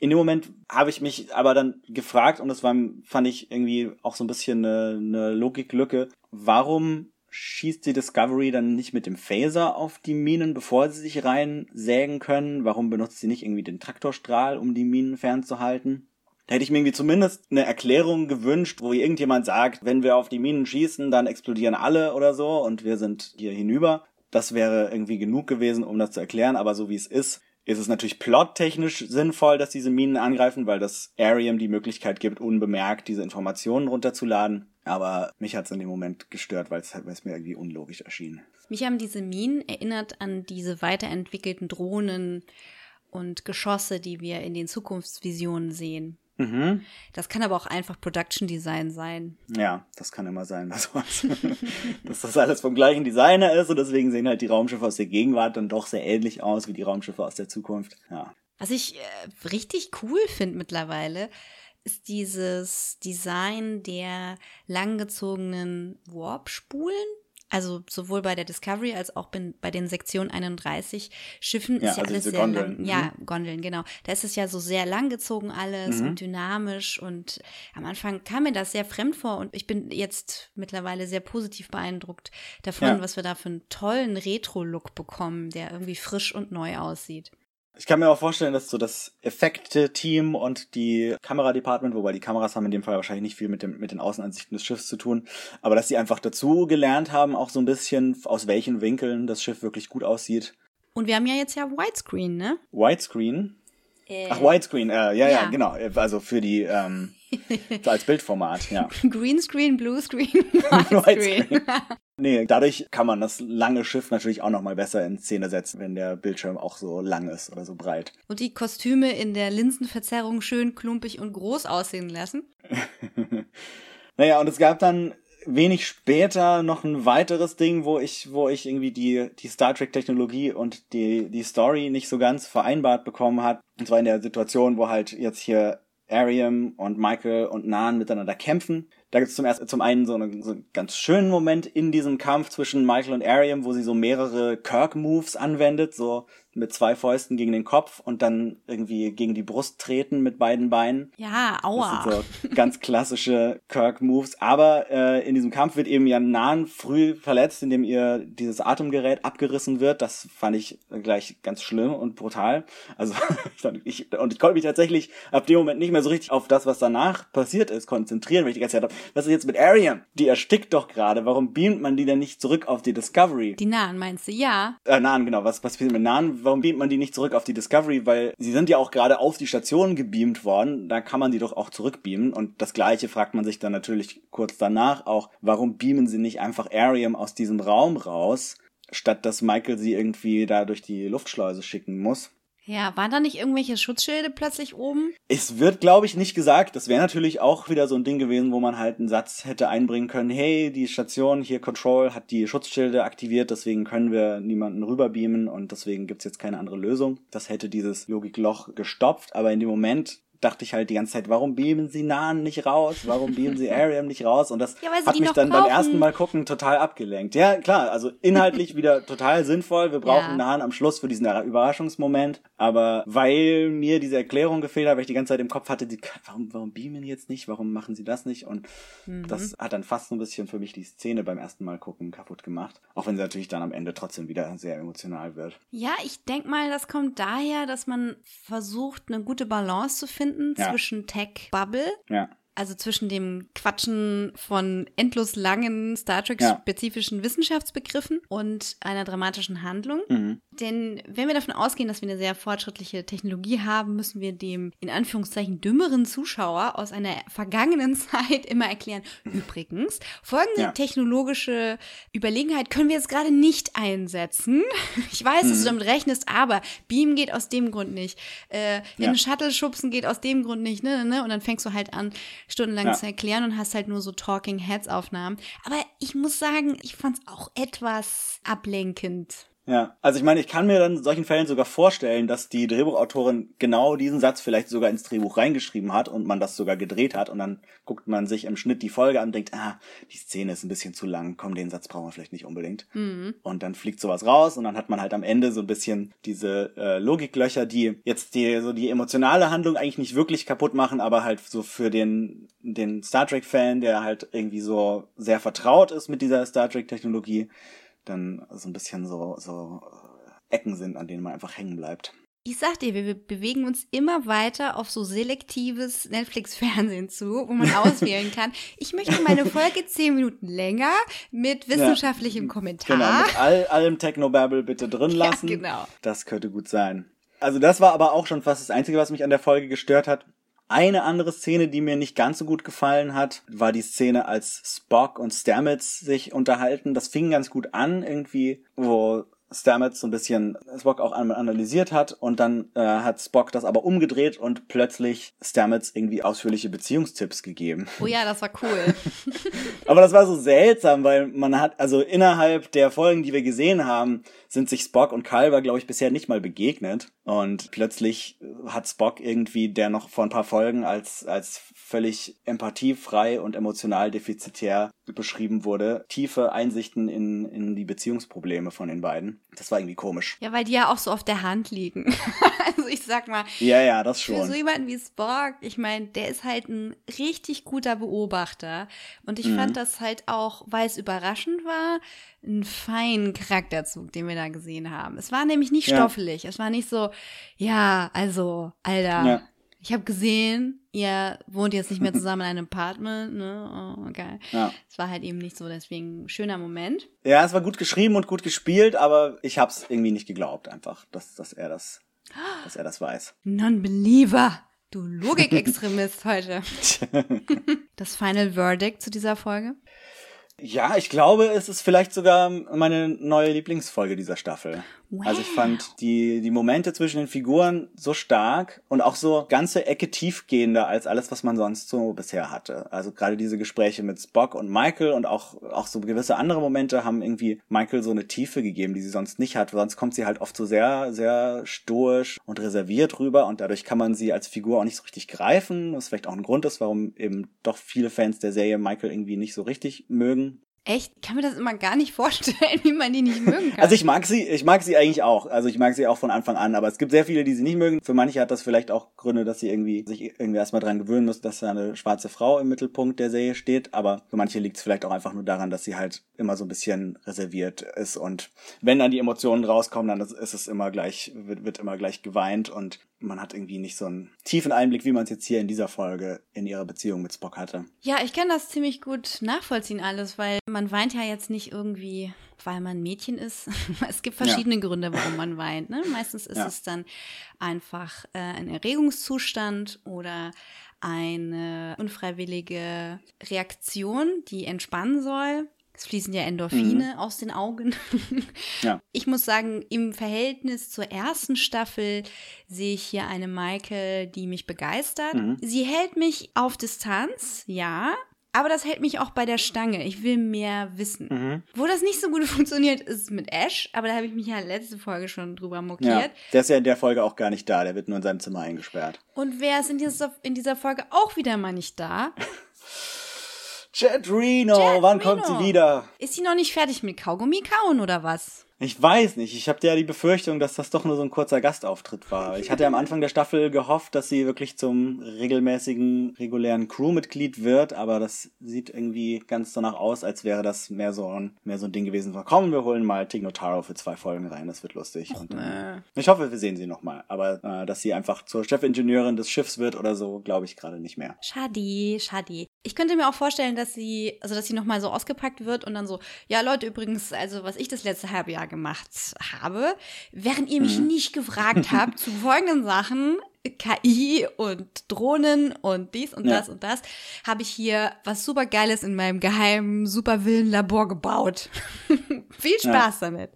In dem Moment habe ich mich aber dann gefragt, und das war, fand ich irgendwie auch so ein bisschen eine, eine Logiklücke, warum schießt die Discovery dann nicht mit dem Phaser auf die Minen, bevor sie sich reinsägen können? Warum benutzt sie nicht irgendwie den Traktorstrahl, um die Minen fernzuhalten? Da hätte ich mir irgendwie zumindest eine Erklärung gewünscht, wo irgendjemand sagt, wenn wir auf die Minen schießen, dann explodieren alle oder so und wir sind hier hinüber. Das wäre irgendwie genug gewesen, um das zu erklären, aber so wie es ist, ist es natürlich plottechnisch sinnvoll, dass diese Minen angreifen, weil das Arium die Möglichkeit gibt, unbemerkt diese Informationen runterzuladen. Aber mich hat es in dem Moment gestört, weil es, mir irgendwie unlogisch erschien. Mich haben diese Minen erinnert an diese weiterentwickelten Drohnen und Geschosse, die wir in den Zukunftsvisionen sehen. Mhm. Das kann aber auch einfach Production Design sein. Ja, das kann immer sein, dass, dass das alles vom gleichen Designer ist und deswegen sehen halt die Raumschiffe aus der Gegenwart dann doch sehr ähnlich aus wie die Raumschiffe aus der Zukunft. Ja. Was ich äh, richtig cool finde mittlerweile, ist dieses Design der langgezogenen Warp-Spulen. Also sowohl bei der Discovery als auch bei den Sektion 31 Schiffen Ja, ist ja also alles sehr Gondeln, lang. mhm. Ja, Gondeln, genau. Da ist es ja so sehr langgezogen alles Mhm. und dynamisch und am Anfang kam mir das sehr fremd vor und ich bin jetzt mittlerweile sehr positiv beeindruckt davon, Ja. was wir da für einen tollen Retro-Look bekommen, der irgendwie frisch und neu aussieht. Ich kann mir auch vorstellen, dass so das Effekte-Team und die Kameradepartment, wobei die Kameras haben in dem Fall wahrscheinlich nicht viel mit, dem, mit den Außenansichten des Schiffs zu tun, aber dass sie einfach dazu gelernt haben, auch so ein bisschen, aus welchen Winkeln das Schiff wirklich gut aussieht. Und wir haben ja jetzt ja Widescreen, ne? Widescreen. Ach, Widescreen, äh, ja, ja, Ja. genau. Also für die, ähm, so als Bildformat, ja. Greenscreen, Bluescreen, Widescreen. Widescreen. Nee, dadurch kann man das lange Schiff natürlich auch nochmal besser in Szene setzen, wenn der Bildschirm auch so lang ist oder so breit. Und die Kostüme in der Linsenverzerrung schön klumpig und groß aussehen lassen. Naja, und es gab dann wenig später noch ein weiteres Ding, wo ich, wo ich irgendwie die, die Star Trek Technologie und die, die Story nicht so ganz vereinbart bekommen hat. Und zwar in der Situation, wo halt jetzt hier Ariam und Michael und Nan miteinander kämpfen. Da gibt es zum, ersten- zum einen so, eine, so einen ganz schönen Moment in diesem Kampf zwischen Michael und Ariam, wo sie so mehrere Kirk-Moves anwendet, so mit zwei Fäusten gegen den Kopf und dann irgendwie gegen die Brust treten mit beiden Beinen. Ja, Das aua. sind so ganz klassische Kirk-Moves. Aber äh, in diesem Kampf wird eben ja Nan früh verletzt, indem ihr dieses Atemgerät abgerissen wird. Das fand ich gleich ganz schlimm und brutal. Also ich, und ich konnte mich tatsächlich ab dem Moment nicht mehr so richtig auf das, was danach passiert ist, konzentrieren, weil ich die ganze Zeit habe, was ist jetzt mit Ariam? Die erstickt doch gerade. Warum beamt man die denn nicht zurück auf die Discovery? Die Nahen meinst du? Ja. Äh, Nahen, genau. Was was passiert mit Nahen? Warum beamt man die nicht zurück auf die Discovery? Weil sie sind ja auch gerade auf die Station gebeamt worden. Da kann man die doch auch zurückbeamen. Und das Gleiche fragt man sich dann natürlich kurz danach auch, warum beamen sie nicht einfach Ariam aus diesem Raum raus, statt dass Michael sie irgendwie da durch die Luftschleuse schicken muss? Ja, waren da nicht irgendwelche Schutzschilde plötzlich oben? Es wird, glaube ich, nicht gesagt. Das wäre natürlich auch wieder so ein Ding gewesen, wo man halt einen Satz hätte einbringen können. Hey, die Station hier Control hat die Schutzschilde aktiviert, deswegen können wir niemanden rüberbeamen und deswegen gibt's jetzt keine andere Lösung. Das hätte dieses Logikloch gestopft, aber in dem Moment dachte ich halt die ganze Zeit, warum beamen sie Nahen nicht raus? Warum beamen sie Ariam nicht raus? Und das Ja, hat mich dann beim brauchen. ersten Mal gucken total abgelenkt. Ja, klar, also inhaltlich wieder total sinnvoll. Wir brauchen Ja. Nahen am Schluss für diesen Überraschungsmoment. Aber weil mir diese Erklärung gefehlt hat, weil ich die ganze Zeit im Kopf hatte, die, warum, warum beamen jetzt nicht? Warum machen sie das nicht? Und Mhm. das hat dann fast so ein bisschen für mich die Szene beim ersten Mal gucken kaputt gemacht. Auch wenn sie natürlich dann am Ende trotzdem wieder sehr emotional wird. Ja, ich denk mal, das kommt daher, dass man versucht, eine gute Balance zu finden Ja. zwischen Tech-Bubble, Ja. Also zwischen dem Quatschen von endlos langen Star Trek-spezifischen Wissenschaftsbegriffen und einer dramatischen Handlung. Mhm. Denn wenn wir davon ausgehen, dass wir eine sehr fortschrittliche Technologie haben, müssen wir dem in Anführungszeichen dümmeren Zuschauer aus einer vergangenen Zeit immer erklären, übrigens, folgende Ja. technologische Überlegenheit können wir jetzt gerade nicht einsetzen. Ich weiß, Mhm. dass du damit rechnest, aber Beam geht aus dem Grund nicht. Äh, in Ja. Shuttle schubsen geht aus dem Grund nicht, ne, ne, ne. Und dann fängst du halt an, stundenlang Ja. zu erklären und hast halt nur so Talking Heads Aufnahmen. Aber ich muss sagen, ich fand's auch etwas ablenkend. Ja, also ich meine, ich kann mir dann in solchen Fällen sogar vorstellen, dass die Drehbuchautorin genau diesen Satz vielleicht sogar ins Drehbuch reingeschrieben hat und man das sogar gedreht hat und dann guckt man sich im Schnitt die Folge an und denkt, ah, die Szene ist ein bisschen zu lang, komm, den Satz brauchen wir vielleicht nicht unbedingt. Und dann fliegt sowas raus und dann hat man halt am Ende so ein bisschen diese äh, Logiklöcher, die jetzt die so die emotionale Handlung eigentlich nicht wirklich kaputt machen, aber halt so für den den Star Trek Fan, der halt irgendwie so sehr vertraut ist mit dieser Star Trek Technologie, dann so ein bisschen so, so äh, Ecken sind, an denen man einfach hängen bleibt. Ich sag dir, wir bewegen uns immer weiter auf so selektives Netflix-Fernsehen zu, wo man auswählen kann. Ich möchte meine Folge zehn Minuten länger mit wissenschaftlichem Kommentar. Genau, mit all, allem Technobabble bitte drin Ja, lassen. genau. Das könnte gut sein. Also das war aber auch schon fast das Einzige, was mich an der Folge gestört hat. Eine andere Szene, die mir nicht ganz so gut gefallen hat, war die Szene, als Spock und Stamets sich unterhalten. Das fing ganz gut an, irgendwie, wo Stamets so ein bisschen Spock auch einmal analysiert hat und dann äh, hat Spock das aber umgedreht und plötzlich Stamets irgendwie ausführliche Beziehungstipps gegeben. Oh ja, das war cool. Aber das war so seltsam, weil man hat, also innerhalb der Folgen, die wir gesehen haben, sind sich Spock und Culver, glaube ich, bisher nicht mal begegnet. Und plötzlich hat Spock irgendwie, der noch vor ein paar Folgen als, als völlig empathiefrei und emotional defizitär beschrieben wurde, tiefe Einsichten in, in die Beziehungsprobleme von den beiden. Das war irgendwie komisch. Ja, weil die ja auch so auf der Hand liegen. also ich sag mal, Ja, ja, das für so schon. jemanden wie Spock, ich meine, der ist halt ein richtig guter Beobachter. Und ich Mhm. fand das halt auch, weil es überraschend war, einen feinen Charakterzug, den wir da gesehen haben. Es war nämlich nicht Ja. stoffelig. Es war nicht so, ja, also, Alter, Ja. Ich habe gesehen, ihr wohnt jetzt nicht mehr zusammen in einem Apartment, ne? Oh, geil. Ja. Es war halt eben nicht so, deswegen ein schöner Moment. Ja, es war gut geschrieben und gut gespielt, aber ich hab's irgendwie nicht geglaubt einfach, dass, dass er das, dass er das weiß. Non-Believer. Du Logikextremist heute. Das Final Verdict zu dieser Folge? Ja, ich glaube, es ist vielleicht sogar meine neue Lieblingsfolge dieser Staffel. Wow. Also ich fand die, die Momente zwischen den Figuren so stark und auch so ganze Ecke tiefgehender als alles, was man sonst so bisher hatte. Also gerade diese Gespräche mit Spock und Michael und auch, auch so gewisse andere Momente haben irgendwie Michael so eine Tiefe gegeben, die sie sonst nicht hat. Sonst kommt sie halt oft so sehr, sehr stoisch und reserviert rüber und dadurch kann man sie als Figur auch nicht so richtig greifen. Was vielleicht auch ein Grund ist, warum eben doch viele Fans der Serie Michael irgendwie nicht so richtig mögen. Echt? Ich kann mir das immer gar nicht vorstellen, wie man die nicht mögen kann. Also ich mag sie, ich mag sie eigentlich auch. Also ich mag sie auch von Anfang an, aber es gibt sehr viele, die sie nicht mögen. Für manche hat das vielleicht auch Gründe, dass sie irgendwie sich irgendwie erstmal dran gewöhnen müssen, dass da eine schwarze Frau im Mittelpunkt der Serie steht. Aber für manche liegt es vielleicht auch einfach nur daran, dass sie halt immer so ein bisschen reserviert ist. Und wenn dann die Emotionen rauskommen, dann ist es immer gleich, wird, wird immer gleich geweint und man hat irgendwie nicht so einen tiefen Einblick, wie man es jetzt hier in dieser Folge in ihrer Beziehung mit Spock hatte. Ja, ich kann das ziemlich gut nachvollziehen alles, weil man weint ja jetzt nicht irgendwie, weil man Mädchen ist. Es gibt verschiedene ja. Gründe, warum man weint. Ne? Meistens ist ja. es dann einfach äh, ein Erregungszustand oder eine unfreiwillige Reaktion, die entspannen soll. Es fließen ja Endorphine mhm. aus den Augen. ja. Ich muss sagen, im Verhältnis zur ersten Staffel sehe ich hier eine Michael, die mich begeistert. Mhm. Sie hält mich auf Distanz, ja. Aber das hält mich auch bei der Stange. Ich will mehr wissen. Mhm. Wo das nicht so gut funktioniert, ist mit Ash. Aber da habe ich mich ja letzte Folge schon drüber mokiert. Ja, der ist ja in der Folge auch gar nicht da. Der wird nur in seinem Zimmer eingesperrt. Und wer ist in dieser, in dieser Folge auch wieder mal nicht da? Jet Reno, Jet wann Reno. kommt sie wieder? Ist sie noch nicht fertig mit Kaugummi kauen oder was? Ich weiß nicht. Ich habe ja die Befürchtung, dass das doch nur so ein kurzer Gastauftritt war. Ich hatte am Anfang der Staffel gehofft, dass sie wirklich zum regelmäßigen, regulären Crewmitglied wird, aber das sieht irgendwie ganz danach aus, als wäre das mehr so ein, mehr so ein Ding gewesen. Von, komm, wir holen mal Tig Notaro für zwei Folgen rein, das wird lustig. Und, äh, ich hoffe, wir sehen sie nochmal. Aber äh, dass sie einfach zur Chefingenieurin des Schiffs wird oder so, glaube ich gerade nicht mehr. Schade, schade. Ich könnte mir auch vorstellen, dass sie, also dass sie nochmal so ausgepackt wird und dann so, ja Leute, übrigens, also was ich das letzte halbe Jahr gemacht habe, während ihr mich Mhm. nicht gefragt habt zu folgenden Sachen, KI und Drohnen und dies und Ja. das und das, habe ich hier was super Geiles in meinem geheimen Supervillenlabor gebaut. Viel Spaß damit.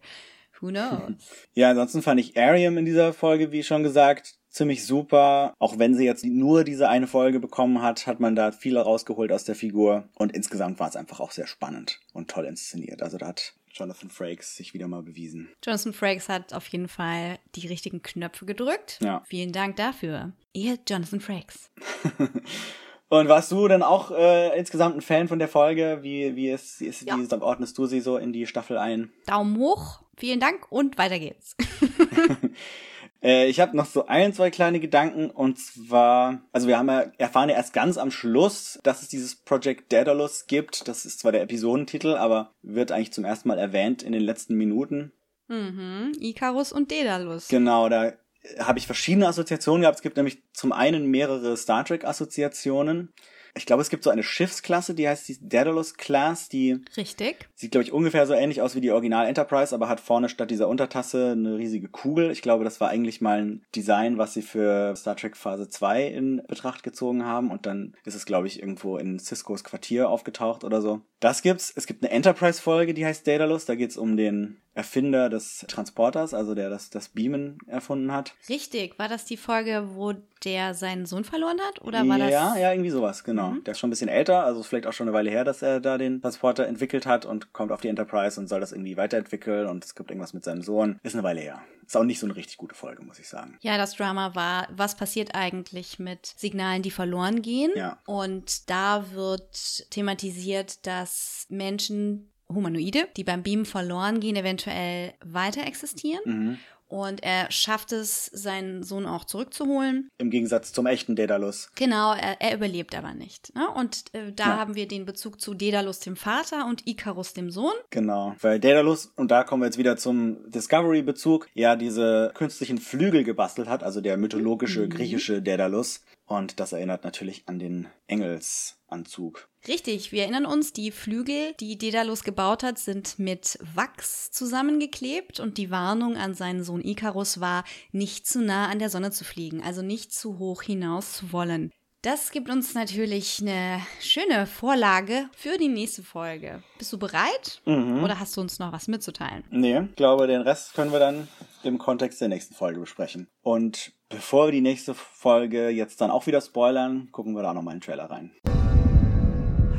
Who knows? Ja, ansonsten fand ich Ariam in dieser Folge, wie schon gesagt, ziemlich super. Auch wenn sie jetzt nur diese eine Folge bekommen hat, hat man da viel rausgeholt aus der Figur. Und insgesamt war es einfach auch sehr spannend und toll inszeniert. Also da hat Jonathan Frakes sich wieder mal bewiesen. Jonathan Frakes hat auf jeden Fall die richtigen Knöpfe gedrückt. Ja. Vielen Dank dafür. Ihr Jonathan Frakes. Und warst du dann auch äh, insgesamt ein Fan von der Folge? Wie, wie, ist, ist, Ja. wie ordnest du sie so in die Staffel ein? Daumen hoch. Vielen Dank und weiter geht's. Äh, ich habe noch so ein, zwei kleine Gedanken und zwar, also wir haben ja erfahren ja erst ganz am Schluss, dass es dieses Project Daedalus gibt. Das ist zwar der Episodentitel, aber wird eigentlich zum ersten Mal erwähnt in den letzten Minuten. Mhm. Icarus und Daedalus. Genau, da habe ich verschiedene Assoziationen gehabt. Es gibt nämlich zum einen mehrere Star Trek Assoziationen. Ich glaube, es gibt so eine Schiffsklasse, die heißt die Daedalus Class, die Richtig. Sieht, glaube ich, ungefähr so ähnlich aus wie die Original Enterprise, aber hat vorne statt dieser Untertasse eine riesige Kugel. Ich glaube, das war eigentlich mal ein Design, was sie für Star Trek Phase 2 in Betracht gezogen haben. Und dann ist es, glaube ich, irgendwo in Ciscos Quartier aufgetaucht oder so. Das gibt's. Es gibt eine Enterprise-Folge, die heißt Daedalus. Da geht's um den Erfinder des Transporters, also der das, das Beamen erfunden hat. Richtig. War das die Folge, wo der seinen Sohn verloren hat? Oder war ja, das. ja, irgendwie sowas, genau. Der ist schon ein bisschen älter, also ist vielleicht auch schon eine Weile her, dass er da den Transporter entwickelt hat und kommt auf die Enterprise und soll das irgendwie weiterentwickeln und es gibt irgendwas mit seinem Sohn. Ist eine Weile her. Ist auch nicht so eine richtig gute Folge, muss ich sagen. Ja, das Drama war, was passiert eigentlich mit Signalen, die verloren gehen? Ja. Und da wird thematisiert, dass Menschen, Humanoide, die beim Beamen verloren gehen, eventuell weiter existieren. Mhm. Und er schafft es, seinen Sohn auch zurückzuholen. Im Gegensatz zum echten Daedalus. Genau, er, er überlebt aber nicht. Ne? Und äh, da Ja. haben wir den Bezug zu Daedalus, dem Vater, und Icarus, dem Sohn. Genau. Weil Daedalus, und da kommen wir jetzt wieder zum Discovery-Bezug, ja diese künstlichen Flügel gebastelt hat, also der mythologische griechische Daedalus. Und das erinnert natürlich an den Engelsanzug. Richtig, wir erinnern uns, die Flügel, die Daedalus gebaut hat, sind mit Wachs zusammengeklebt und die Warnung an seinen Sohn Icarus war, nicht zu nah an der Sonne zu fliegen, also nicht zu hoch hinaus zu wollen. Das gibt uns natürlich eine schöne Vorlage für die nächste Folge. Bist du bereit? Oder hast du uns noch was mitzuteilen? Nee, ich glaube, den Rest können wir dann im Kontext der nächsten Folge besprechen. Und bevor wir die nächste Folge jetzt dann auch wieder spoilern, gucken wir da nochmal in den Trailer rein.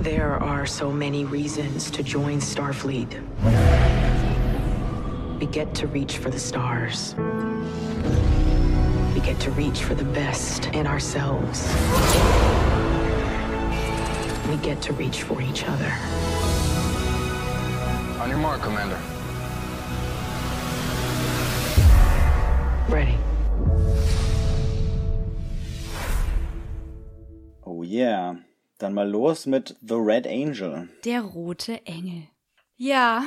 There are so many reasons to join Starfleet. We get to reach for the stars. We get to reach for the best in ourselves. We get to reach for each other. On your mark, Commander. Ready. Oh yeah. Dann mal los mit The Red Angel. Der rote Engel. Ja,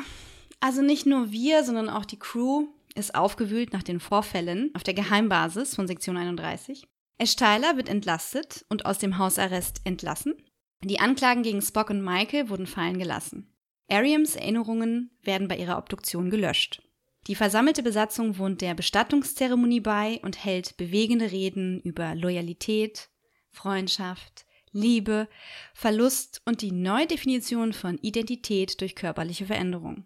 also nicht nur wir, sondern auch die Crew ist aufgewühlt nach den Vorfällen auf der Geheimbasis von Sektion 31. Ash Tyler wird entlastet und aus dem Hausarrest entlassen. Die Anklagen gegen Spock und Michael wurden fallen gelassen. Ariams Erinnerungen werden bei ihrer Obduktion gelöscht. Die versammelte Besatzung wohnt der Bestattungszeremonie bei und hält bewegende Reden über Loyalität, Freundschaft, Liebe, Verlust und die Neudefinition von Identität durch körperliche Veränderung.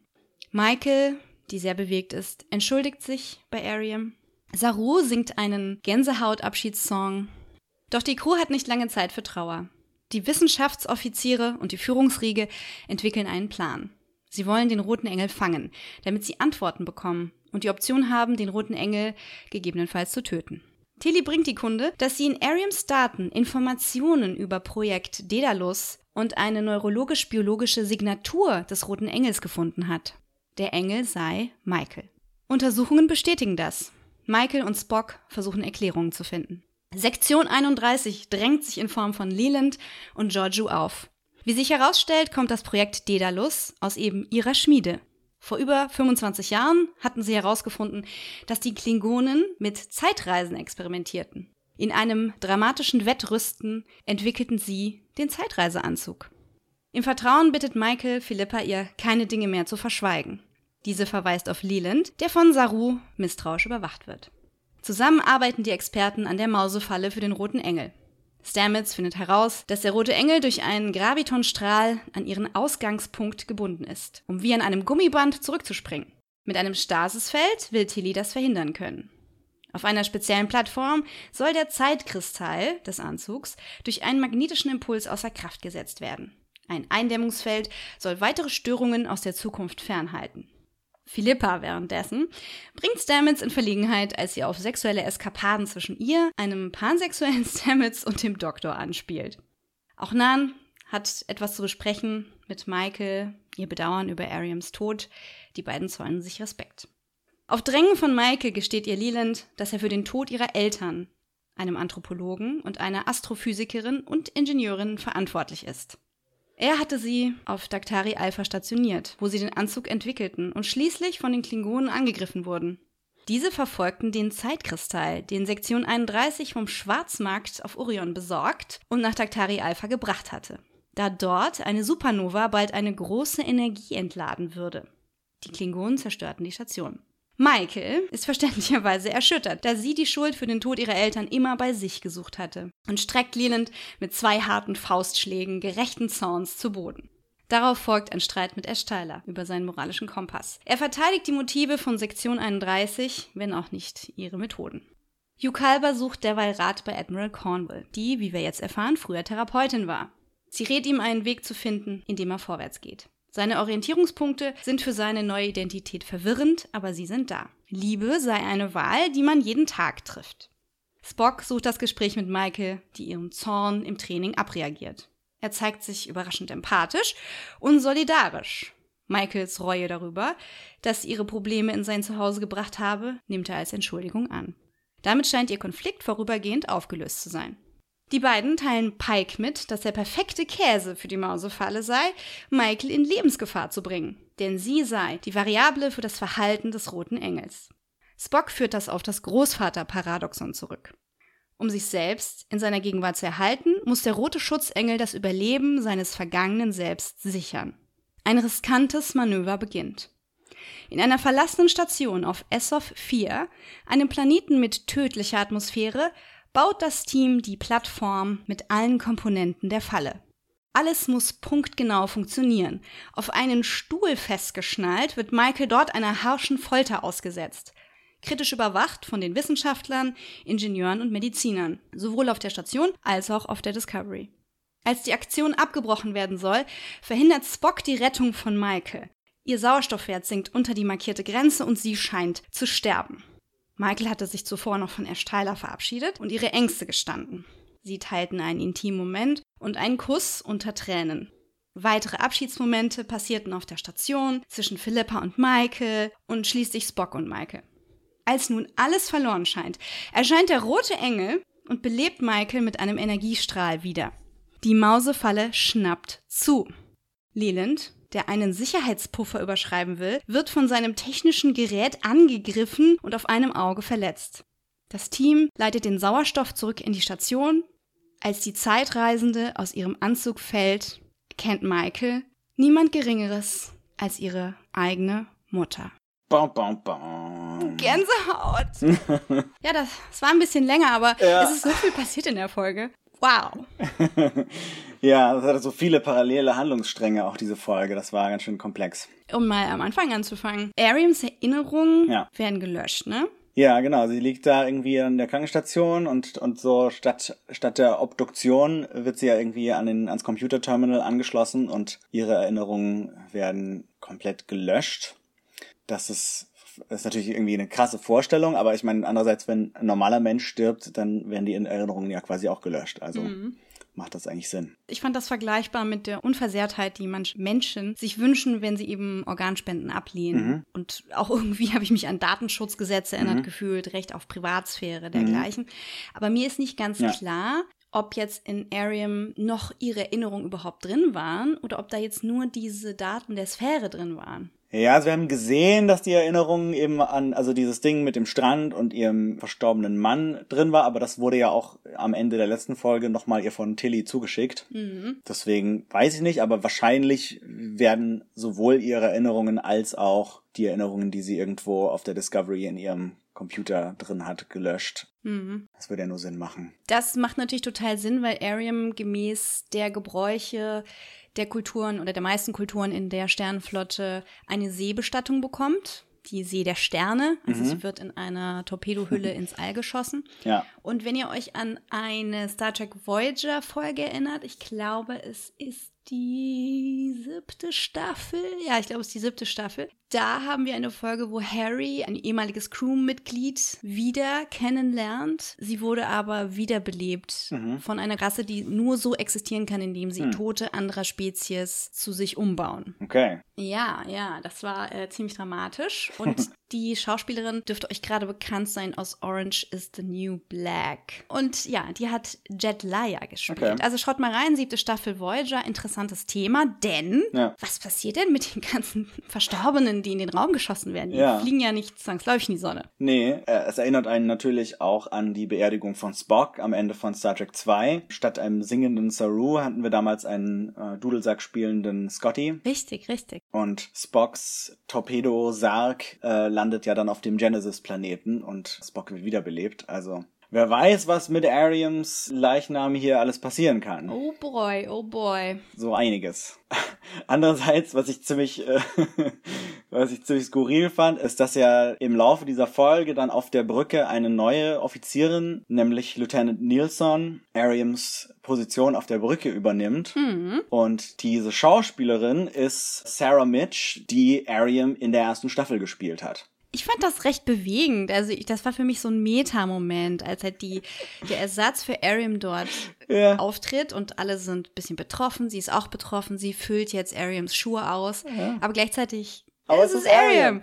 Michael, die sehr bewegt ist, entschuldigt sich bei Ariam. Saru singt einen Gänsehaut-Abschiedssong. Doch die Crew hat nicht lange Zeit für Trauer. Die Wissenschaftsoffiziere und die Führungsriege entwickeln einen Plan. Sie wollen den roten Engel fangen, damit sie Antworten bekommen und die Option haben, den roten Engel gegebenenfalls zu töten. Tilly bringt die Kunde, dass sie in Ariams Daten Informationen über Projekt Daedalus und eine neurologisch-biologische Signatur des roten Engels gefunden hat. Der Engel sei Michael. Untersuchungen bestätigen das. Michael und Spock versuchen Erklärungen zu finden. Sektion 31 drängt sich in Form von Leland und Giorgio auf. Wie sich herausstellt, kommt das Projekt Daedalus aus eben ihrer Schmiede. Vor über 25 Jahren hatten sie herausgefunden, dass die Klingonen mit Zeitreisen experimentierten. In einem dramatischen Wettrüsten entwickelten sie den Zeitreiseanzug. Im Vertrauen bittet Michael Philippa ihr, keine Dinge mehr zu verschweigen. Diese verweist auf Leland, der von Saru misstrauisch überwacht wird. Zusammen arbeiten die Experten an der Mausefalle für den roten Engel. Stamets findet heraus, dass der rote Engel durch einen Gravitonstrahl an ihren Ausgangspunkt gebunden ist, um wie an einem Gummiband zurückzuspringen. Mit einem Stasisfeld will Tilly das verhindern können. Auf einer speziellen Plattform soll der Zeitkristall des Anzugs durch einen magnetischen Impuls außer Kraft gesetzt werden. Ein Eindämmungsfeld soll weitere Störungen aus der Zukunft fernhalten. Philippa währenddessen bringt Stamets in Verlegenheit, als sie auf sexuelle Eskapaden zwischen ihr, einem pansexuellen Stamets und dem Doktor anspielt. Auch Nan hat etwas zu besprechen mit Michael, ihr Bedauern über Ariams Tod. Die beiden zollen sich Respekt. Auf Drängen von Michael gesteht ihr Leland, dass er für den Tod ihrer Eltern, einem Anthropologen und einer Astrophysikerin und Ingenieurin, verantwortlich ist. Er hatte sie auf Daktari Alpha stationiert, wo sie den Anzug entwickelten und schließlich von den Klingonen angegriffen wurden. Diese verfolgten den Zeitkristall, den Sektion 31 vom Schwarzmarkt auf Orion besorgt und nach Daktari Alpha gebracht hatte, da dort eine Supernova bald eine große Energie entladen würde. Die Klingonen zerstörten die Station. Michael ist verständlicherweise erschüttert, da sie die Schuld für den Tod ihrer Eltern immer bei sich gesucht hatte und streckt Leland mit zwei harten Faustschlägen gerechten Zorns zu Boden. Darauf folgt ein Streit mit Ash Tyler über seinen moralischen Kompass. Er verteidigt die Motive von Sektion 31, wenn auch nicht ihre Methoden. Yukalba sucht derweil Rat bei Admiral Cornwall, die, wie wir jetzt erfahren, früher Therapeutin war. Sie rät ihm, einen Weg zu finden, in dem er vorwärts geht. Seine Orientierungspunkte sind für seine neue Identität verwirrend, aber sie sind da. Liebe sei eine Wahl, die man jeden Tag trifft. Spock sucht das Gespräch mit Michael, die ihren Zorn im Training abreagiert. Er zeigt sich überraschend empathisch und solidarisch. Michaels Reue darüber, dass sie ihre Probleme in sein Zuhause gebracht habe, nimmt er als Entschuldigung an. Damit scheint ihr Konflikt vorübergehend aufgelöst zu sein. Die beiden teilen Pike mit, dass der perfekte Käse für die Mausefalle sei, Michael in Lebensgefahr zu bringen, denn sie sei die Variable für das Verhalten des roten Engels. Spock führt das auf das Großvaterparadoxon zurück. Um sich selbst in seiner Gegenwart zu erhalten, muss der rote Schutzengel das Überleben seines vergangenen Selbst sichern. Ein riskantes Manöver beginnt. In einer verlassenen Station auf Essof 4, einem Planeten mit tödlicher Atmosphäre, baut das Team die Plattform mit allen Komponenten der Falle. Alles muss punktgenau funktionieren. Auf einen Stuhl festgeschnallt wird Michael dort einer harschen Folter ausgesetzt. Kritisch überwacht von den Wissenschaftlern, Ingenieuren und Medizinern, sowohl auf der Station als auch auf der Discovery. Als die Aktion abgebrochen werden soll, verhindert Spock die Rettung von Michael. Ihr Sauerstoffwert sinkt unter die markierte Grenze und sie scheint zu sterben. Michael hatte sich zuvor noch von Tyler verabschiedet und ihre Ängste gestanden. Sie teilten einen intimen Moment und einen Kuss unter Tränen. Weitere Abschiedsmomente passierten auf der Station zwischen Philippa und Michael und schließlich Spock und Michael. Als nun alles verloren scheint, erscheint der rote Engel und belebt Michael mit einem Energiestrahl wieder. Die Mausefalle schnappt zu. Leland, der einen Sicherheitspuffer überschreiben will, wird von seinem technischen Gerät angegriffen und auf einem Auge verletzt. Das Team leitet den Sauerstoff zurück in die Station. Als die Zeitreisende aus ihrem Anzug fällt, erkennt Michael niemand Geringeres als ihre eigene Mutter. Bam, bam, bam. Gänsehaut. ja, das, das war ein bisschen länger, aber Ja. es ist so viel passiert in der Folge. Wow. Ja, das hatte so viele parallele Handlungsstränge, auch diese Folge. Das war ganz schön komplex. Um mal am Anfang anzufangen. Ariams Erinnerungen Ja. werden gelöscht, ne? Ja, genau. Sie liegt da irgendwie an der Krankenstation und, und so statt, statt der Obduktion wird sie ja irgendwie an den, ans Computerterminal angeschlossen und ihre Erinnerungen werden komplett gelöscht. Das ist, ist natürlich irgendwie eine krasse Vorstellung, aber ich meine, andererseits, wenn ein normaler Mensch stirbt, dann werden die Erinnerungen ja quasi auch gelöscht. Also macht das eigentlich Sinn. Ich fand das vergleichbar mit der Unversehrtheit, die manche Menschen sich wünschen, wenn sie eben Organspenden ablehnen. Und auch irgendwie habe ich mich an Datenschutzgesetze erinnert gefühlt, Recht auf Privatsphäre, dergleichen. Aber mir ist nicht ganz Ja. klar, ob jetzt in Arium noch ihre Erinnerungen überhaupt drin waren oder ob da jetzt nur diese Daten der Sphäre drin waren. Ja, also wir haben gesehen, dass die Erinnerung eben an, also dieses Ding mit dem Strand und ihrem verstorbenen Mann drin war, aber das wurde ja auch am Ende der letzten Folge nochmal ihr von Tilly zugeschickt. Deswegen weiß ich nicht, aber wahrscheinlich werden sowohl ihre Erinnerungen als auch die Erinnerungen, die sie irgendwo auf der Discovery in ihrem Computer drin hat, gelöscht. Das würde ja nur Sinn machen. Das macht natürlich total Sinn, weil Arium gemäß der Gebräuche der Kulturen oder der meisten Kulturen in der Sternenflotte eine Seebestattung bekommt. Die See der Sterne. Also sie wird in einer Torpedohülle ins All geschossen. Ja. Und wenn ihr euch an eine Star Trek Voyager Folge erinnert, ich glaube, es ist die siebte Staffel. Ja, ich glaube, es ist die siebte Staffel. Da haben wir eine Folge, wo Harry, ein ehemaliges Crewmitglied, wieder kennenlernt. Sie wurde aber wiederbelebt von einer Rasse, die nur so existieren kann, indem sie Tote anderer Spezies zu sich umbauen. Okay. Ja, ja, das war äh, ziemlich dramatisch. Und die Schauspielerin dürfte euch gerade bekannt sein aus Orange is the New Black. Und ja, die hat Jet Laya gespielt. Okay. Also schaut mal rein, siebte Staffel Voyager, interessantes Thema, denn Ja. was passiert denn mit den ganzen Verstorbenen, die in den Raum geschossen werden? Die Ja. fliegen ja nicht zwangsläufig in die Sonne. Nee, äh, es erinnert einen natürlich auch an die Beerdigung von Spock am Ende von Star Trek 2. Statt einem singenden Saru hatten wir damals einen äh, Dudelsack spielenden Scotty. Richtig, richtig. Und Spocks Torpedo-Sarg äh, landet ja dann auf dem Genesis-Planeten und Spock wird wiederbelebt. Also wer weiß, was mit Ariams Leichnam hier alles passieren kann. Oh boy, oh boy. So einiges. Andererseits, was ich ziemlich, äh, was ich ziemlich skurril fand, ist, dass ja im Laufe dieser Folge dann auf der Brücke eine neue Offizierin, nämlich Lieutenant Nilsson, Ariams Position auf der Brücke übernimmt. Und diese Schauspielerin ist Sarah Mitch, die Ariam in der ersten Staffel gespielt hat. Ich fand das recht bewegend. Also ich, das war für mich so ein Meta-Moment, als halt die, der Ersatz für Ariam dort Ja. auftritt und alle sind ein bisschen betroffen. Sie ist auch betroffen. Sie füllt jetzt Ariams Schuhe aus. Aber gleichzeitig, Aber es es ist Ariam.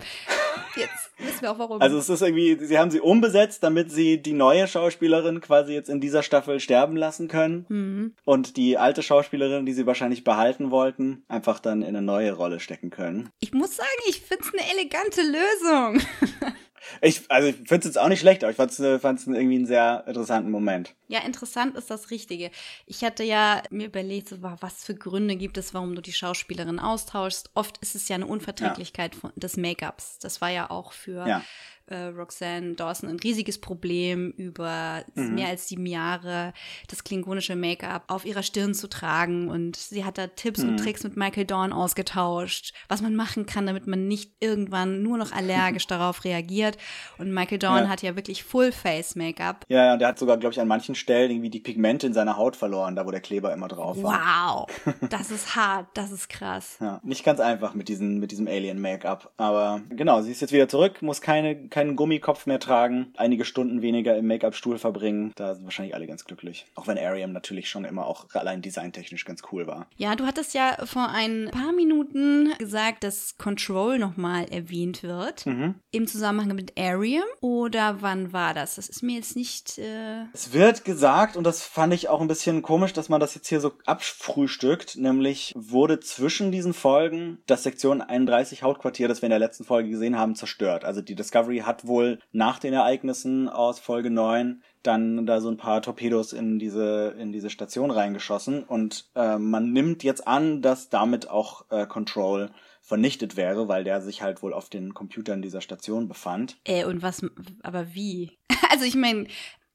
Jetzt wissen wir auch warum. Also es ist irgendwie, sie haben sie umbesetzt, damit sie die neue Schauspielerin quasi jetzt in dieser Staffel sterben lassen können. Und die alte Schauspielerin, die sie wahrscheinlich behalten wollten, einfach dann in eine neue Rolle stecken können. ich muss sagen, ich finde es eine elegante Lösung. Ich, also ich finde es jetzt auch nicht schlecht, aber ich fand es irgendwie einen sehr interessanten Moment. Ja, interessant ist das Richtige. Ich hatte ja mir überlegt, was für Gründe gibt es, warum du die Schauspielerin austauschst. Oft ist es ja eine Unverträglichkeit von, des Make-ups. Das war ja auch für Ja. Äh, Roxanne Dawson ein riesiges Problem, über Mhm. mehr als sieben Jahre das klingonische Make-up auf ihrer Stirn zu tragen. Und sie hat da Tipps Mhm. und Tricks mit Michael Dorn ausgetauscht, was man machen kann, damit man nicht irgendwann nur noch allergisch darauf reagiert. Und Michael Dorn Ja. hat ja wirklich Full-Face-Make-up. Ja, ja, und der hat sogar, glaube ich, an manchen Stellen irgendwie die Pigmente in seiner Haut verloren, da wo der Kleber immer drauf war. Wow, das ist hart, das ist krass. Ja, nicht ganz einfach mit, diesen, mit diesem Alien-Make-up. Aber genau, sie ist jetzt wieder zurück, muss keine, keinen Gummikopf mehr tragen, einige Stunden weniger im Make-up-Stuhl verbringen. Da sind wahrscheinlich alle ganz glücklich. Auch wenn Ariam natürlich schon immer auch allein designtechnisch ganz cool war. Ja, du hattest ja vor ein paar Minuten gesagt, dass Control nochmal erwähnt wird. Im Zusammenhang mit Ariam. Oder wann war das? Das ist mir jetzt nicht. Äh Es wird gesagt, und das fand ich auch ein bisschen komisch, dass man das jetzt hier so abfrühstückt, nämlich wurde zwischen diesen Folgen das Sektion 31 Hauptquartier, das wir in der letzten Folge gesehen haben, zerstört. Also die Discovery hat wohl nach den Ereignissen aus Folge 9 dann da so ein paar Torpedos in diese, in diese Station reingeschossen und äh, man nimmt jetzt an, dass damit auch äh, Control vernichtet wäre, weil der sich halt wohl auf den Computern dieser Station befand. äh, und was. Aber wie? Also, ich meine.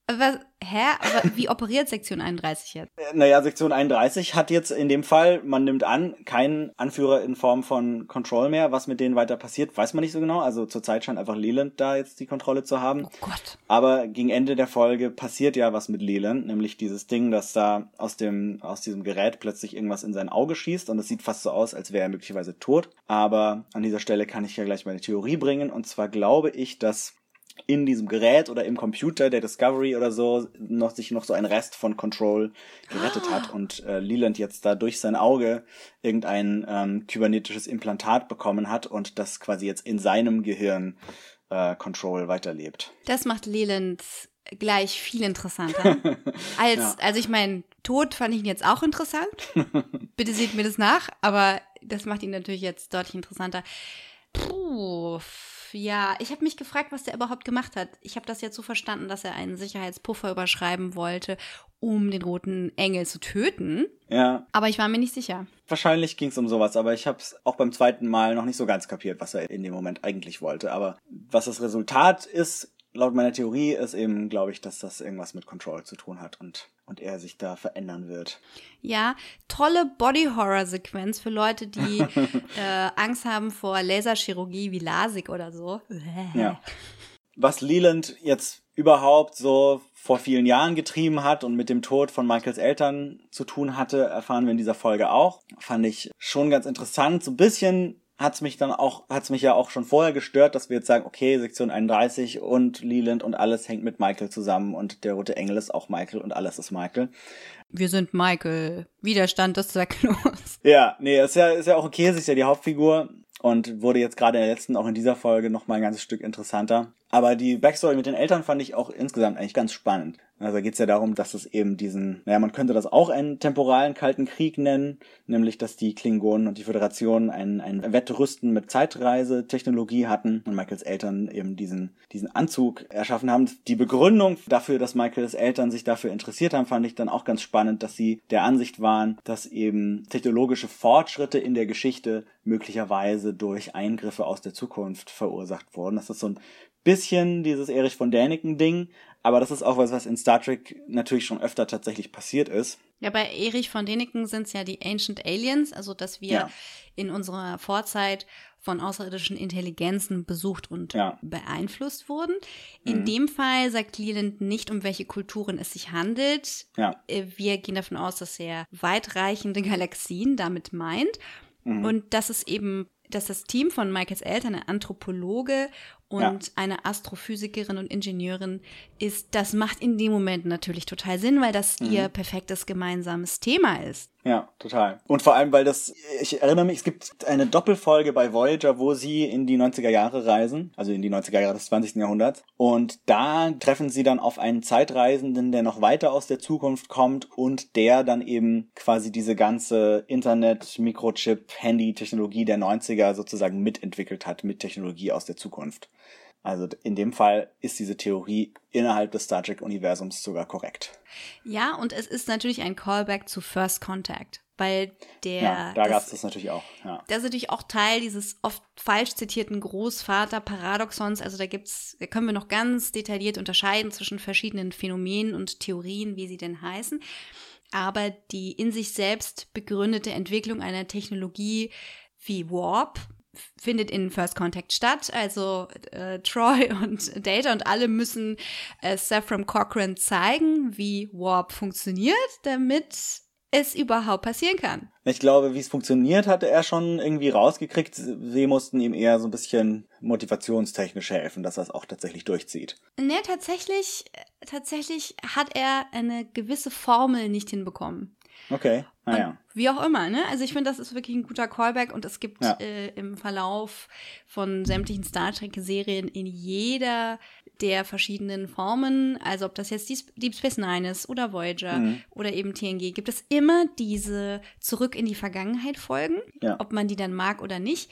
Was, hä? Aber wie operiert Sektion 31 jetzt? Naja, Sektion 31 hat jetzt in dem Fall, man nimmt an, keinen Anführer in Form von Control mehr. Was mit denen weiter passiert, weiß man nicht so genau. Also zurzeit scheint einfach Leland da jetzt die Kontrolle zu haben. Oh Gott. Aber gegen Ende der Folge passiert ja was mit Leland, nämlich dieses Ding, dass da aus dem, aus diesem Gerät plötzlich irgendwas in sein Auge schießt und es sieht fast so aus, als wäre er möglicherweise tot. Aber an dieser Stelle kann ich ja gleich meine Theorie bringen und zwar glaube ich, dass in diesem Gerät oder im Computer der Discovery oder so noch sich noch so ein Rest von Control gerettet hat und äh, Leland jetzt da durch sein Auge irgendein ähm, kybernetisches Implantat bekommen hat und das quasi jetzt in seinem Gehirn äh, Control weiterlebt. Das macht Leland gleich viel interessanter. Als, Ja. Also ich meine, Tod fand ich ihn jetzt auch interessant. Bitte seht mir das nach, aber das macht ihn natürlich jetzt deutlich interessanter. Puh, ja, ich habe mich gefragt, was der überhaupt gemacht hat. Ich habe das jetzt so verstanden, dass er einen Sicherheitspuffer überschreiben wollte, um den roten Engel zu töten. Ja, Aber ich war mir nicht sicher. wahrscheinlich ging es um sowas, aber ich habe es auch beim zweiten Mal noch nicht so ganz kapiert, was er in dem Moment eigentlich wollte. Aber was das Resultat ist, laut meiner Theorie, ist eben, glaube ich, dass das irgendwas mit Control zu tun hat und, und er sich da verändern wird. Ja, tolle Body-Horror-Sequenz für Leute, die äh, Angst haben vor Laserchirurgie wie LASIK oder so. Ja. Was Leland jetzt überhaupt so vor vielen Jahren getrieben hat und mit dem Tod von Michaels Eltern zu tun hatte, erfahren wir in dieser Folge auch. Fand ich schon ganz interessant. So ein bisschen hat's mich dann auch, hat's mich ja auch schon vorher gestört, dass wir jetzt sagen, okay, Sektion 31 und Leland und alles hängt mit Michael zusammen und der rote Engel ist auch Michael und alles ist Michael. Wir sind Michael. Widerstand ist zwecklos. Ja, nee, ist ja, ist ja auch okay, sie ist ja die Hauptfigur und wurde jetzt gerade in der letzten, auch in dieser Folge, noch mal ein ganzes Stück interessanter. Aber die Backstory mit den Eltern fand ich auch insgesamt eigentlich ganz spannend. Also da geht's ja darum, dass es eben diesen, naja, man könnte das auch einen temporalen Kalten Krieg nennen, nämlich dass die Klingonen und die Föderation ein, ein Wettrüsten mit Zeitreisetechnologie hatten und Michaels Eltern eben diesen, diesen Anzug erschaffen haben. Die Begründung dafür, dass Michaels Eltern sich dafür interessiert haben, fand ich dann auch ganz spannend, dass sie der Ansicht waren, dass eben technologische Fortschritte in der Geschichte möglicherweise durch Eingriffe aus der Zukunft verursacht wurden. Das ist so ein bisschen dieses Erich von Däniken-Ding, aber das ist auch was, was in Star Trek natürlich schon öfter tatsächlich passiert ist. Ja, bei Erich von Däniken sind es ja die Ancient Aliens, also dass wir Ja. in unserer Vorzeit von außerirdischen Intelligenzen besucht und Ja. beeinflusst wurden. In dem Fall sagt Leland nicht, um welche Kulturen es sich handelt. Ja. Äh, Wir gehen davon aus, dass er weitreichende Galaxien damit meint. Und dass es eben, dass das Team von Michaels Eltern, ein Anthropologe und Ja. eine Astrophysikerin und Ingenieurin ist, das macht in dem Moment natürlich total Sinn, weil das ihr perfektes gemeinsames Thema ist. Ja, total. Und vor allem, weil das, ich erinnere mich, es gibt eine Doppelfolge bei Voyager, wo sie in die 90er Jahre reisen, also in die 90er Jahre des 20. Jahrhunderts. Und da treffen sie dann auf einen Zeitreisenden, der noch weiter aus der Zukunft kommt und der dann eben quasi diese ganze Internet, Mikrochip, Handy-Technologie der 90er sozusagen mitentwickelt hat mit Technologie aus der Zukunft. Also in dem Fall ist diese Theorie innerhalb des Star Trek-Universums sogar korrekt. Ja, und es ist natürlich ein Callback zu First Contact. weil der. Ja, da gab es das natürlich auch. Ja. das ist natürlich auch Teil dieses oft falsch zitierten Großvater-Paradoxons. Also da gibt's, da können wir noch ganz detailliert unterscheiden zwischen verschiedenen Phänomenen und Theorien, wie sie denn heißen. Aber die in sich selbst begründete Entwicklung einer Technologie wie Warp findet in First Contact statt. Also äh, Troy und Data und alle müssen äh, Saffron Cochran zeigen, wie Warp funktioniert, damit es überhaupt passieren kann. Ich glaube, wie es funktioniert, hatte er schon irgendwie rausgekriegt. Sie mussten ihm eher so ein bisschen motivationstechnisch helfen, dass er es auch tatsächlich durchzieht. Ne, tatsächlich, tatsächlich hat er eine gewisse Formel nicht hinbekommen. Okay, naja. Wie auch immer, ne? Also ich finde, das ist wirklich ein guter Callback und es gibt Ja. äh, im Verlauf von sämtlichen Star Trek-Serien in jeder der verschiedenen Formen, also ob das jetzt Deep Space Nine ist oder Voyager Mhm. oder eben TNG, gibt es immer diese Zurück in die Vergangenheit Folgen, Ja. ob man die dann mag oder nicht.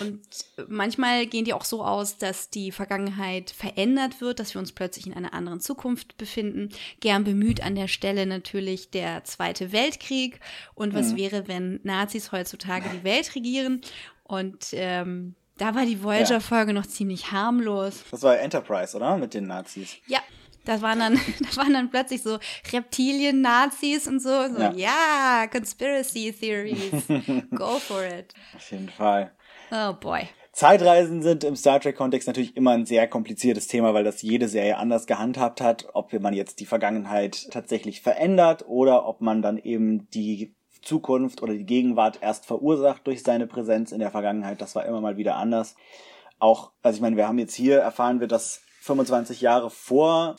Und manchmal gehen die auch so aus, dass die Vergangenheit verändert wird, dass wir uns plötzlich in einer anderen Zukunft befinden. Gern bemüht an der Stelle natürlich der Zweite Weltkrieg und was wäre, wenn Nazis heutzutage die Welt regieren. Und ähm, da war die Voyager-Folge noch ziemlich harmlos. Das war Enterprise, oder? Mit den Nazis. Ja, das waren dann, das waren dann plötzlich so Reptilien-Nazis und so. So, Ja. ja, Conspiracy Theories. Go for it. Auf jeden Fall. Oh boy. Zeitreisen sind im Star Trek-Kontext natürlich immer ein sehr kompliziertes Thema, weil das jede Serie anders gehandhabt hat, ob man jetzt die Vergangenheit tatsächlich verändert oder ob man dann eben die Zukunft oder die Gegenwart erst verursacht durch seine Präsenz in der Vergangenheit. Das war immer mal wieder anders. Auch, also ich meine, wir haben jetzt hier erfahren wir, dass 25 Jahre vor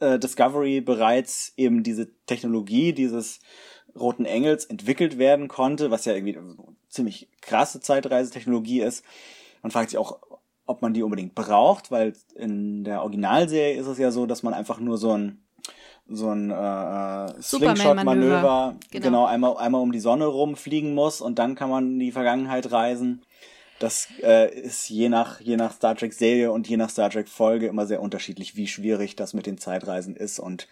äh, Discovery bereits eben diese Technologie dieses Roten Engels entwickelt werden konnte, was ja irgendwie ziemlich krasse Zeitreisetechnologie ist. Man fragt sich auch, ob man die unbedingt braucht, weil in der Originalserie ist es ja so, dass man einfach nur so ein so ein äh, Slingshot-Manöver, Genau. genau, einmal, einmal um die Sonne rumfliegen muss und dann kann man in die Vergangenheit reisen. Das äh, ist je nach, je nach Star Trek-Serie und je nach Star Trek-Folge immer sehr unterschiedlich, wie schwierig das mit den Zeitreisen ist und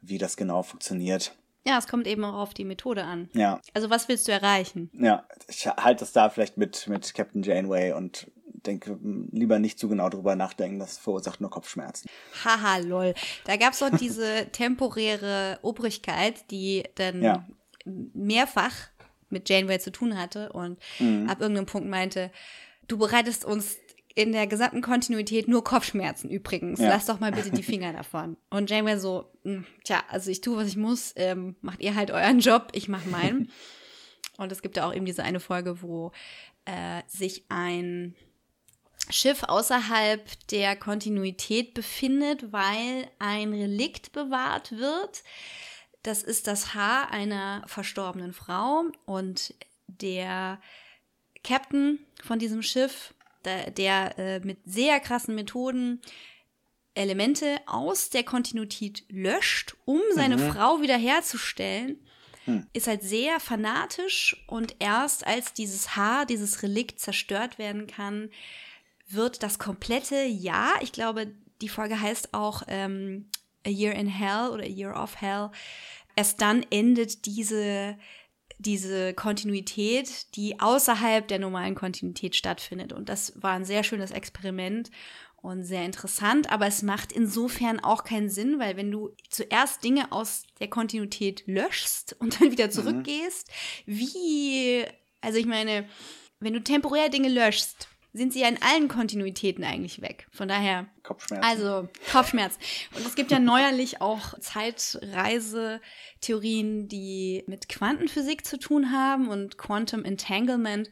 wie das genau funktioniert. Ja, es kommt eben auch auf die Methode an. Ja, Also was willst du erreichen? ja, ich halte das da vielleicht mit, mit Captain Janeway und denke lieber nicht zu genau drüber nachdenken, das verursacht nur Kopfschmerzen. Haha, lol. Da gab es doch diese temporäre Obrigkeit, die dann Ja. mehrfach mit Janeway zu tun hatte und Mhm. ab irgendeinem Punkt meinte, du bereitest uns in der gesamten Kontinuität nur Kopfschmerzen übrigens. Ja. Lass doch mal bitte die Finger davon. Und Janeway so, "Hm, tja, also ich tue, was ich muss, ähm, macht ihr halt euren Job, ich mach meinen. Und es gibt ja auch eben diese eine Folge, wo äh, sich ein Schiff außerhalb der Kontinuität befindet, weil ein Relikt bewahrt wird. Das ist das Haar einer verstorbenen Frau und der Captain von diesem Schiff, der, der äh, mit sehr krassen Methoden Elemente aus der Kontinuität löscht, um seine Frau wiederherzustellen, ist halt sehr fanatisch und erst als dieses Haar, dieses Relikt zerstört werden kann, wird das komplette Jahr, ich glaube, die Folge heißt auch ähm, A Year in Hell oder A Year of Hell, erst dann endet diese, diese Kontinuität, die außerhalb der normalen Kontinuität stattfindet. Und das war ein sehr schönes Experiment und sehr interessant, aber es macht insofern auch keinen Sinn, weil wenn du zuerst Dinge aus der Kontinuität löschst und dann wieder zurückgehst, wie, also ich meine, wenn du temporär Dinge löschst, sind sie ja in allen Kontinuitäten eigentlich weg. Von daher, Kopfschmerzen. also Kopfschmerz. Und es gibt ja neuerlich auch Zeitreisetheorien, die mit Quantenphysik zu tun haben und Quantum Entanglement.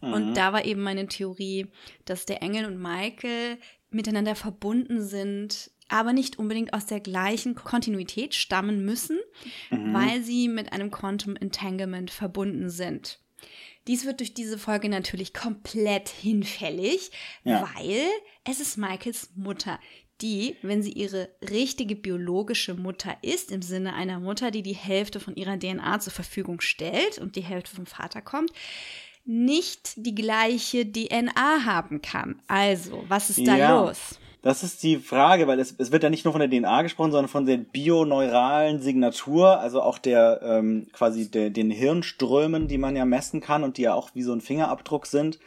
Und da war eben meine Theorie, dass der Engel und Michael miteinander verbunden sind, aber nicht unbedingt aus der gleichen Kontinuität stammen müssen, weil sie mit einem Quantum Entanglement verbunden sind. Dies wird durch diese Folge natürlich komplett hinfällig, Ja. weil es ist Michaels Mutter, die, wenn sie ihre richtige biologische Mutter ist, im Sinne einer Mutter, die die Hälfte von ihrer DNA zur Verfügung stellt und die Hälfte vom Vater kommt, nicht die gleiche DNA haben kann. Also, was ist da Ja. los? Das ist die Frage, weil es, es wird ja nicht nur von der DNA gesprochen, sondern von der bioneuralen Signatur, also auch der ähm, quasi der, den Hirnströmen, die man ja messen kann und die ja auch wie so ein Fingerabdruck sind.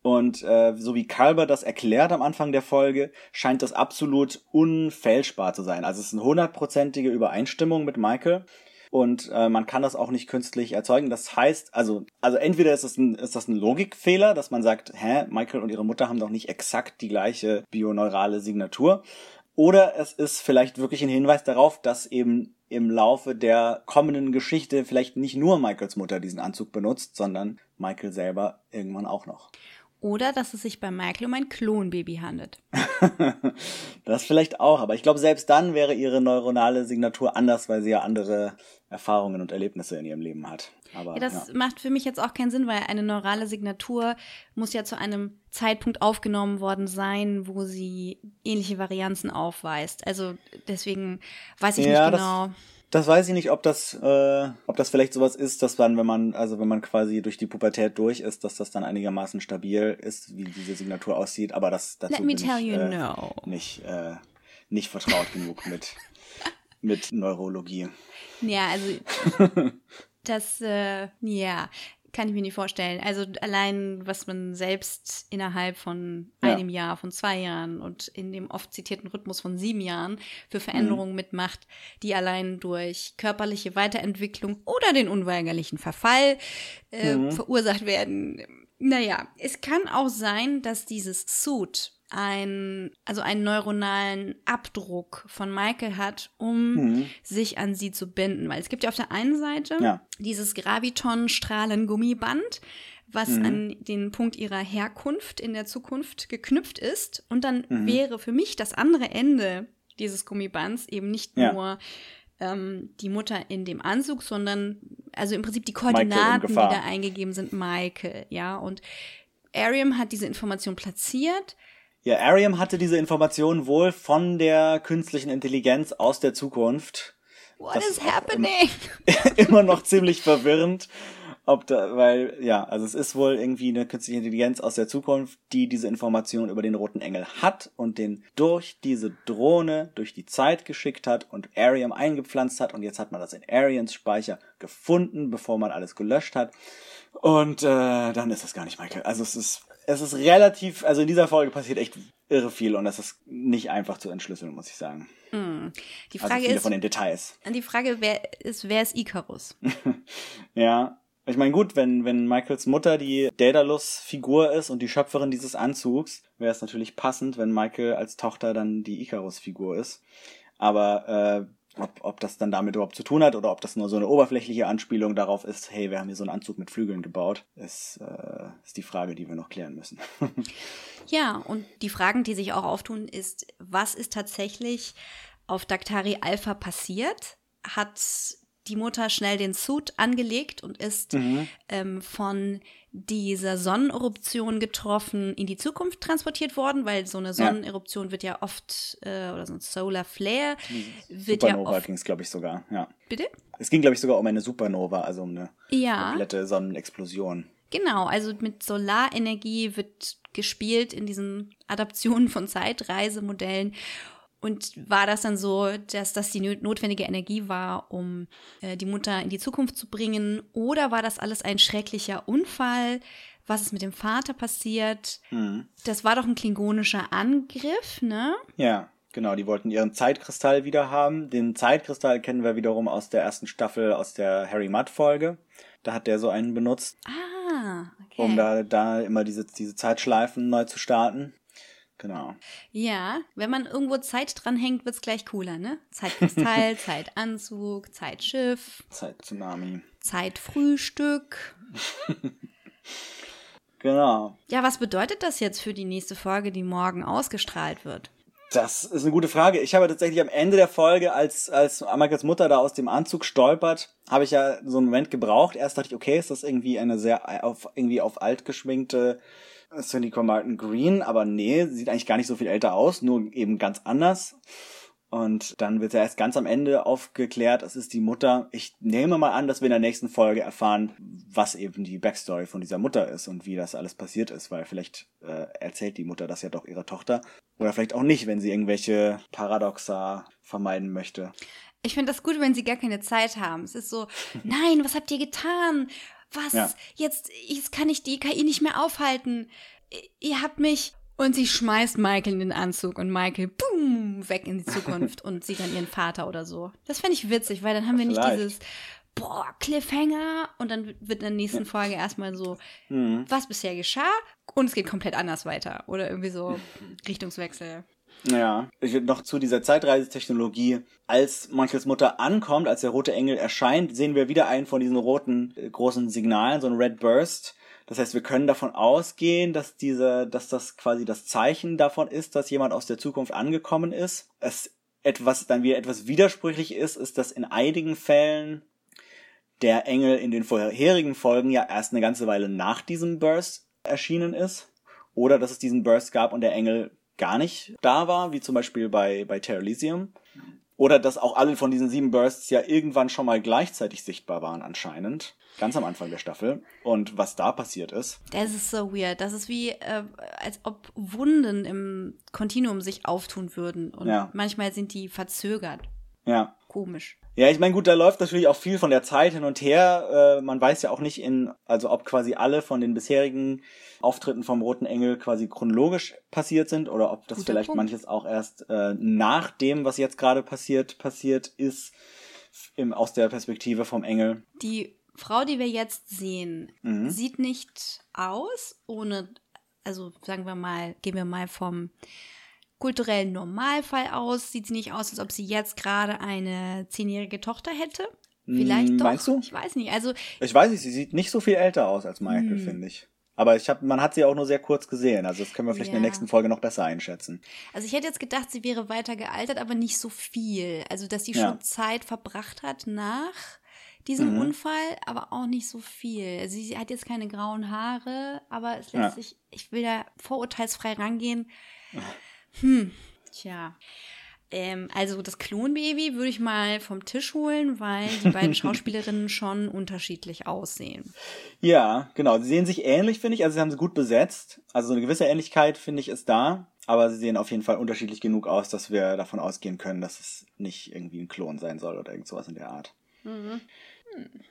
Und äh, so wie Kalber das erklärt am Anfang der Folge, scheint das absolut unfälschbar zu sein. Also es ist eine hundertprozentige Übereinstimmung mit Michael und äh, man kann das auch nicht künstlich erzeugen. Das heißt, also, also entweder ist das, ein, ist das ein Logikfehler, dass man sagt, hä, Michael und ihre Mutter haben doch nicht exakt die gleiche bioneurale Signatur. Oder es ist vielleicht wirklich ein Hinweis darauf, dass eben im Laufe der kommenden Geschichte vielleicht nicht nur Michaels Mutter diesen Anzug benutzt, sondern Michael selber irgendwann auch noch. Oder dass es sich bei Michael um ein Klonbaby handelt. das vielleicht auch, aber ich glaube, selbst dann wäre ihre neuronale Signatur anders, weil sie ja andere Erfahrungen und Erlebnisse in ihrem Leben hat. Aber, ja, das ja. macht für mich jetzt auch keinen Sinn, weil eine neurale Signatur muss ja zu einem Zeitpunkt aufgenommen worden sein, wo sie ähnliche Varianzen aufweist. Also deswegen weiß ich Ja, nicht genau. Das weiß ich nicht, ob das, äh, ob das vielleicht sowas ist, dass dann, wenn man, also wenn man quasi durch die Pubertät durch ist, dass das dann einigermaßen stabil ist, wie diese Signatur aussieht. Aber das dazu Let me bin tell ich you äh, no. nicht, äh, nicht vertraut genug mit mit Neurologie. Ja, also das, äh, ja, kann ich mir nicht vorstellen. Also allein, was man selbst innerhalb von Ja. einem Jahr, von zwei Jahren und in dem oft zitierten Rhythmus von sieben Jahren für Veränderungen mitmacht, die allein durch körperliche Weiterentwicklung oder den unweigerlichen Verfall äh, verursacht werden. Naja, es kann auch sein, dass dieses Suit ein, also einen neuronalen Abdruck von Michael hat, um sich an sie zu binden. Weil es gibt ja auf der einen Seite Ja. dieses Graviton-Strahlengummiband, was an den Punkt ihrer Herkunft in der Zukunft geknüpft ist. Und dann wäre für mich das andere Ende dieses Gummibands eben nicht Ja. nur ähm, die Mutter in dem Anzug, sondern also im Prinzip die Koordinaten, die da eingegeben sind, Michael, ja. Und Ariam hat diese Information platziert. Ja, Ariam hatte diese Information wohl von der künstlichen Intelligenz aus der Zukunft. What Das is happening? immer noch ziemlich verwirrend, ob da, weil, ja, also es ist wohl irgendwie eine künstliche Intelligenz aus der Zukunft, die diese Information über den roten Engel hat und den durch diese Drohne durch die Zeit geschickt hat und Ariam eingepflanzt hat und jetzt hat man das in Arians Speicher gefunden, bevor man alles gelöscht hat. Und äh, dann ist es gar nicht Michael. Also es ist, es ist relativ, also in dieser Folge passiert echt irre viel und es ist nicht einfach zu entschlüsseln, muss ich sagen. Die Also Frage viele ist, von den Details. die Frage wer ist, wer ist Icarus? Ja. Ich meine, gut, wenn, wenn Michaels Mutter die Daedalus-Figur ist und die Schöpferin dieses Anzugs, wäre es natürlich passend, wenn Michael als Tochter dann die Icarus-Figur ist. Aber äh, ob, ob das dann damit überhaupt zu tun hat oder ob das nur so eine oberflächliche Anspielung darauf ist, hey, wir haben hier so einen Anzug mit Flügeln gebaut, ist, äh, ist die Frage, die wir noch klären müssen. Ja, und die Fragen, die sich auch auftun, ist, was ist tatsächlich auf Daktari Alpha passiert? Hat die Mutter schnell den Suit angelegt und ist ähm, von dieser Sonneneruption getroffen in die Zukunft transportiert worden, weil so eine Sonneneruption wird ja oft, äh, oder so ein Solar Flare, wird ja Supernova oft. ging es, glaube ich, sogar. Ja. Bitte? Es ging, glaube ich, sogar um eine Supernova, also um eine Ja. komplette Sonnenexplosion. Genau, also mit Solarenergie wird gespielt in diesen Adaptionen von Zeitreisemodellen. Und war das dann so, dass das die notwendige Energie war, um äh, die Mutter in die Zukunft zu bringen? Oder war das alles ein schrecklicher Unfall? Was ist mit dem Vater passiert? Das war doch ein klingonischer Angriff, ne? Ja, genau, die wollten ihren Zeitkristall wieder haben. Den Zeitkristall kennen wir wiederum aus der ersten Staffel, aus der Harry Mudd Folge. Da hat der so einen benutzt, Ah, okay. um da, da immer diese, diese Zeitschleifen neu zu starten. Genau. Ja, wenn man irgendwo Zeit dranhängt, wird's gleich cooler, ne? Zeitkristall, Zeitanzug, Zeitschiff, Zeittsunami. Zeitfrühstück. Genau. Ja, was bedeutet das jetzt für die nächste Folge, die morgen ausgestrahlt wird? Das ist eine gute Frage. Ich habe tatsächlich am Ende der Folge, als, als Michaels Mutter da aus dem Anzug stolpert, habe ich ja so einen Moment gebraucht. Erst dachte ich, okay, ist das irgendwie eine sehr auf, irgendwie auf alt geschminkte Cindy Martin Green, aber nee, sieht eigentlich gar nicht so viel älter aus, nur eben ganz anders. Und dann wird ja erst ganz am Ende aufgeklärt, es ist die Mutter. Ich nehme mal an, dass wir in der nächsten Folge erfahren, was eben die Backstory von dieser Mutter ist und wie das alles passiert ist, weil vielleicht äh, erzählt die Mutter das ja doch ihrer Tochter. Oder vielleicht auch nicht, wenn sie irgendwelche Paradoxa vermeiden möchte. Ich finde das gut, wenn sie gar keine Zeit haben. Es ist so, nein, was habt ihr getan? Was? Ja. Jetzt, jetzt kann ich die KI nicht mehr aufhalten. Ihr habt mich. Und sie schmeißt Michael in den Anzug und Michael, boom, weg in die Zukunft und sieht dann ihren Vater oder so. Das fände ich witzig, weil dann haben wir nicht Vielleicht. dieses, boah, Cliffhanger und dann wird in der nächsten Folge erstmal so, was bisher geschah und es geht komplett anders weiter. Oder irgendwie so Richtungswechsel. Ja, ich noch zu dieser Zeitreisetechnologie. Als Michaels Mutter ankommt, als der rote Engel erscheint, sehen wir wieder einen von diesen roten äh, großen Signalen, so ein Red Burst. Das heißt, wir können davon ausgehen, dass diese, dass das quasi das Zeichen davon ist, dass jemand aus der Zukunft angekommen ist. Es etwas dann wieder etwas widersprüchlich ist, ist, dass in einigen Fällen der Engel in den vorherigen Folgen ja erst eine ganze Weile nach diesem Burst erschienen ist. Oder dass es diesen Burst gab und der Engel gar nicht da war, wie zum Beispiel bei, bei Terra Elysium. Oder dass auch alle von diesen sieben Bursts ja irgendwann schon mal gleichzeitig sichtbar waren anscheinend. Ganz am Anfang der Staffel. Und was da passiert ist. Das ist so weird. Das ist wie, äh, als ob Wunden im Kontinuum sich auftun würden. Und Ja. manchmal sind die verzögert. Ja. Komisch. Ja, ich meine, gut, da läuft natürlich auch viel von der Zeit hin und her. Äh, man weiß ja auch nicht in, also ob quasi alle von den bisherigen Auftritten vom Roten Engel quasi chronologisch passiert sind oder ob das Guter vielleicht Punkt. manches auch erst äh, nach dem, was jetzt gerade passiert, passiert ist, im, aus der Perspektive vom Engel. Die Frau, die wir jetzt sehen, Mhm. sieht nicht aus, ohne, also sagen wir mal, gehen wir mal vom kulturellen Normalfall aus, sieht sie nicht aus, als ob sie jetzt gerade eine zehnjährige Tochter hätte. Vielleicht Mm, doch. meinst du? Ich weiß nicht. Also Ich weiß nicht, sie sieht nicht so viel älter aus als Michael, Hm. finde ich. Aber ich hab, man hat sie auch nur sehr kurz gesehen. Also das können wir vielleicht in Ja. der nächsten Folge noch besser einschätzen. Also ich hätte jetzt gedacht, sie wäre weiter gealtert, aber nicht so viel. Also dass sie Ja. schon Zeit verbracht hat nach diesem Mhm. Unfall, aber auch nicht so viel. Also sie hat jetzt keine grauen Haare, aber es lässt Ja. sich, ich will da vorurteilsfrei rangehen. Hm, tja. Ähm, also das Klonbaby würde ich mal vom Tisch holen, weil die beiden Schauspielerinnen schon unterschiedlich aussehen. Ja, genau. Sie sehen sich ähnlich, finde ich. Also sie haben sie gut besetzt. Also so eine gewisse Ähnlichkeit, finde ich, ist da. Aber sie sehen auf jeden Fall unterschiedlich genug aus, dass wir davon ausgehen können, dass es nicht irgendwie ein Klon sein soll oder irgend sowas in der Art.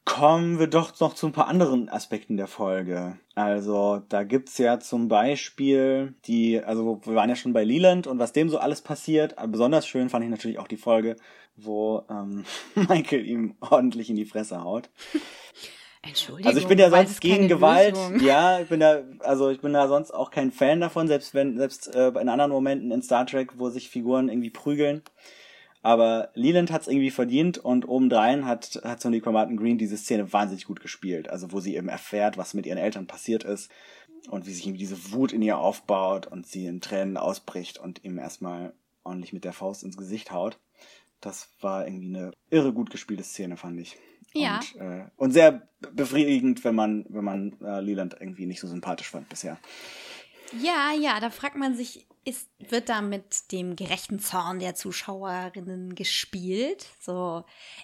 Kommen wir doch noch zu ein paar anderen Aspekten der Folge. Also, da gibt's ja zum Beispiel die, also wir waren ja schon bei Leland und was dem so alles passiert. Aber besonders schön fand ich natürlich auch die Folge, wo ähm, Michael ihm ordentlich in die Fresse haut. Entschuldigung. Also ich bin ja sonst gegen Gewalt. Lösung. Ja, ich bin da, also ich bin da sonst auch kein Fan davon, selbst wenn, selbst äh, in anderen Momenten in Star Trek, wo sich Figuren irgendwie prügeln. Aber Leland hat's irgendwie verdient und obendrein hat, hat Sonika Martin Green diese Szene wahnsinnig gut gespielt. Also wo sie eben erfährt, was mit ihren Eltern passiert ist und wie sich irgendwie diese Wut in ihr aufbaut und sie in Tränen ausbricht und ihm erstmal ordentlich mit der Faust ins Gesicht haut. Das war irgendwie eine irre gut gespielte Szene, fand ich. Ja. Und, äh, und sehr befriedigend, wenn man, wenn man äh, Leland irgendwie nicht so sympathisch fand bisher. Ja, ja, da fragt man sich, ist, wird da mit dem gerechten Zorn der Zuschauerinnen gespielt? So,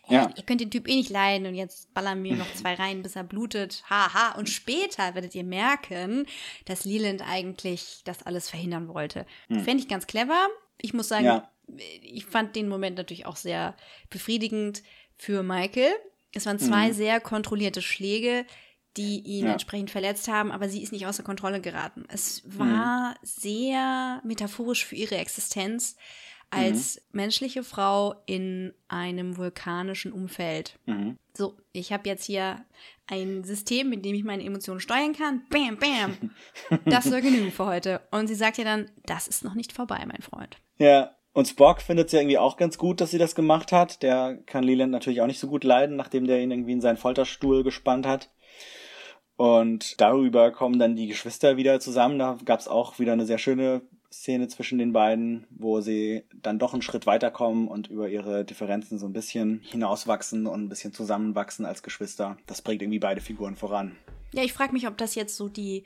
äh, Ja. ihr könnt den Typ eh nicht leiden und jetzt ballern wir noch zwei rein, bis er blutet. Haha. Und später werdet ihr merken, dass Leland eigentlich das alles verhindern wollte. Fände ich ganz clever. Ich muss sagen, Ja. ich fand den Moment natürlich auch sehr befriedigend für Michael. Es waren zwei sehr kontrollierte Schläge, die ihn Ja. entsprechend verletzt haben, aber sie ist nicht außer Kontrolle geraten. Es war sehr metaphorisch für ihre Existenz als menschliche Frau in einem vulkanischen Umfeld. Mhm. So, ich habe jetzt hier ein System, mit dem ich meine Emotionen steuern kann. Bam, bam. Das soll genügen für heute. Und sie sagt ja dann, das ist noch nicht vorbei, mein Freund. Ja, und Spock findet es ja irgendwie auch ganz gut, dass sie das gemacht hat. Der kann Leland natürlich auch nicht so gut leiden, nachdem der ihn irgendwie in seinen Folterstuhl gespannt hat. Und darüber kommen dann die Geschwister wieder zusammen. Da gab es auch wieder eine sehr schöne Szene zwischen den beiden, wo sie dann doch einen Schritt weiterkommen und über ihre Differenzen so ein bisschen hinauswachsen und ein bisschen zusammenwachsen als Geschwister. Das bringt irgendwie beide Figuren voran. Ja, ich frage mich, ob das jetzt so die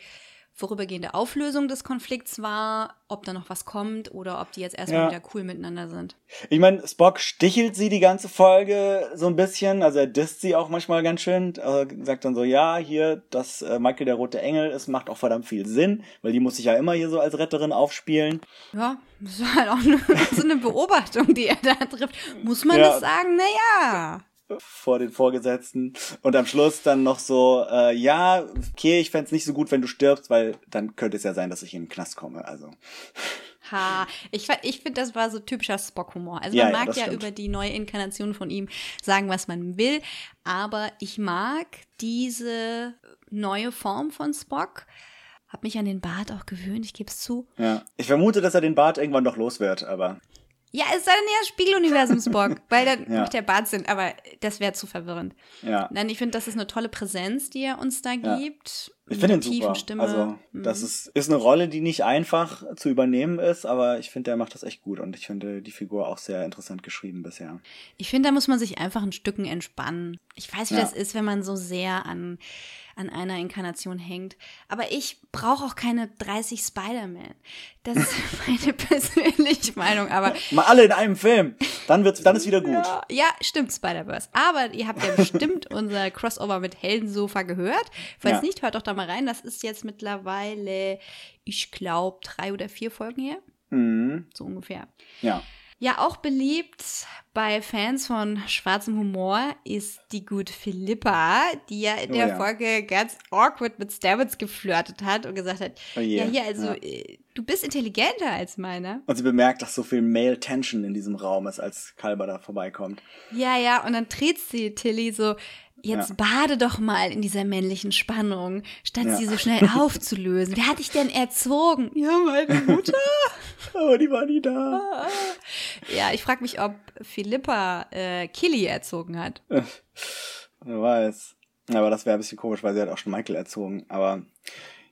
vorübergehende Auflösung des Konflikts war, ob da noch was kommt oder ob die jetzt erstmal Ja. wieder cool miteinander sind. Ich meine, Spock stichelt sie die ganze Folge so ein bisschen, also er disst sie auch manchmal ganz schön, äh, sagt dann so, ja, hier, dass äh, Michael der rote Engel ist, macht auch verdammt viel Sinn, weil die muss sich ja immer hier so als Retterin aufspielen. Ja, das war halt auch eine, so eine Beobachtung, die er da trifft. Muss man Ja. das sagen? Naja. Vor den Vorgesetzten. Und am Schluss dann noch so, äh, ja, okay, ich fänd's nicht so gut, wenn du stirbst, weil dann könnte es ja sein, dass ich in den Knast komme. Also, Ha, ich, ich finde, das war so typischer Spock-Humor. Also Ja, man ja, mag ja stimmt. über die neue Inkarnation von ihm sagen, was man will, aber ich mag diese neue Form von Spock. Hab mich an den Bart auch gewöhnt, ich gebe es zu. ja. Ich vermute, dass er den Bart irgendwann noch los wird, aber Ja, es sei denn ja Spiegeluniversum Spock, weil dann Ja. macht der Bart Sinn, aber das wäre zu verwirrend. ja. Nein, ich finde, das ist eine tolle Präsenz, die er uns da Ja. gibt. Ich finde ihn super. Stimme. Also, Mhm. das ist, ist eine Rolle, die nicht einfach zu übernehmen ist, aber ich finde, er macht das echt gut und ich finde die Figur auch sehr interessant geschrieben bisher. Ich finde, da muss man sich einfach ein Stücken entspannen. Ich weiß, wie Ja. das ist, wenn man so sehr an, an einer Inkarnation hängt. Aber ich brauche auch keine 30 Spider-Man. Das ist meine persönliche Meinung. Aber Mal alle in einem Film. Dann wird's, dann ist wieder gut. ja, ja, stimmt, Spider-Verse. Aber ihr habt ja bestimmt unser Crossover mit Heldensofa gehört. Falls Ja. nicht, hört doch da mal rein. Das ist jetzt mittlerweile, ich glaube, drei oder vier Folgen her. Mhm. So ungefähr. Ja. Ja, auch beliebt bei Fans von schwarzem Humor ist die gute Philippa, die ja in Oh der ja. Folge ganz awkward mit Stamets geflirtet hat und gesagt hat, Oh je, ja hier, also ja. äh, du bist intelligenter als meiner. Und sie bemerkt, dass so viel Male Tension in diesem Raum ist, als Kalber da vorbeikommt. Ja, ja, und dann dreht sie Tilly so, jetzt Ja. bade doch mal in dieser männlichen Spannung, statt Ja. sie so schnell aufzulösen. Wer hat dich denn erzogen? Ja, meine Mutter. Aber die war nie da. ja, ich frage mich, ob Philippa äh, Killy erzogen hat. Wer weiß. Aber das wäre ein bisschen komisch, weil sie hat auch schon Michael erzogen. Aber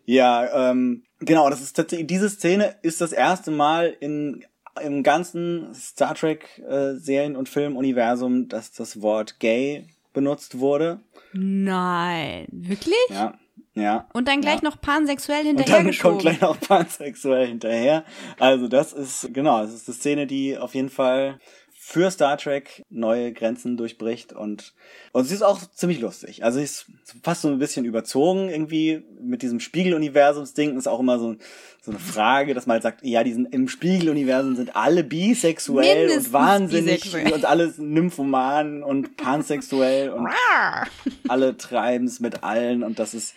ja, ähm, genau, das ist tatsächlich, diese Szene ist das erste Mal in, im ganzen Star Trek äh, Serien- und Filmuniversum, dass das Wort gay benutzt wurde. Nein, wirklich? Ja, ja. Und dann gleich ja. noch pansexuell Und dann kommt gleich noch pansexuell hinterher. Also das ist, genau, das ist eine Szene, die auf jeden Fall für Star Trek neue Grenzen durchbricht und, und sie ist auch ziemlich lustig. Also sie ist fast so ein bisschen überzogen irgendwie mit diesem Spiegeluniversums-Ding. Ist auch immer so, so eine Frage, dass man halt sagt, ja, die sind, im Spiegeluniversum sind alle bisexuell Mindestens und wahnsinnig bisexuell. und alles nymphoman und pansexuell und alle treiben's mit allen und das ist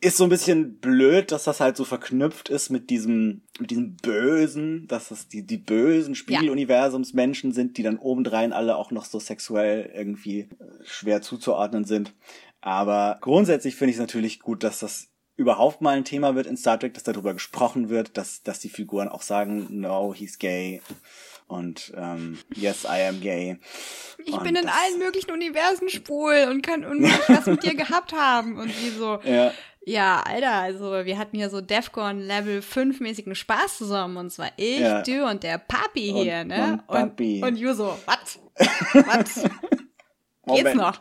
ist so ein bisschen blöd, dass das halt so verknüpft ist mit diesem mit diesem Bösen, dass das die die bösen Spiegeluniversumsmenschen sind, die dann obendrein alle auch noch so sexuell irgendwie äh, schwer zuzuordnen sind. Aber grundsätzlich finde ich es natürlich gut, dass das überhaupt mal ein Thema wird in Star Trek, dass darüber gesprochen wird, dass dass die Figuren auch sagen, no, he's gay und ähm, yes, I am gay. Ich Und bin in allen möglichen Universen schwul und kann unmöglich was mit dir gehabt haben. Und die so, Ja. Ja, Alter, also wir hatten hier so Defcon Level 5 mäßigen Spaß zusammen. Und zwar ich, Ja. du und der Papi Und- hier, ne? und Papi. Und, und you so, was? Was? Geht's noch?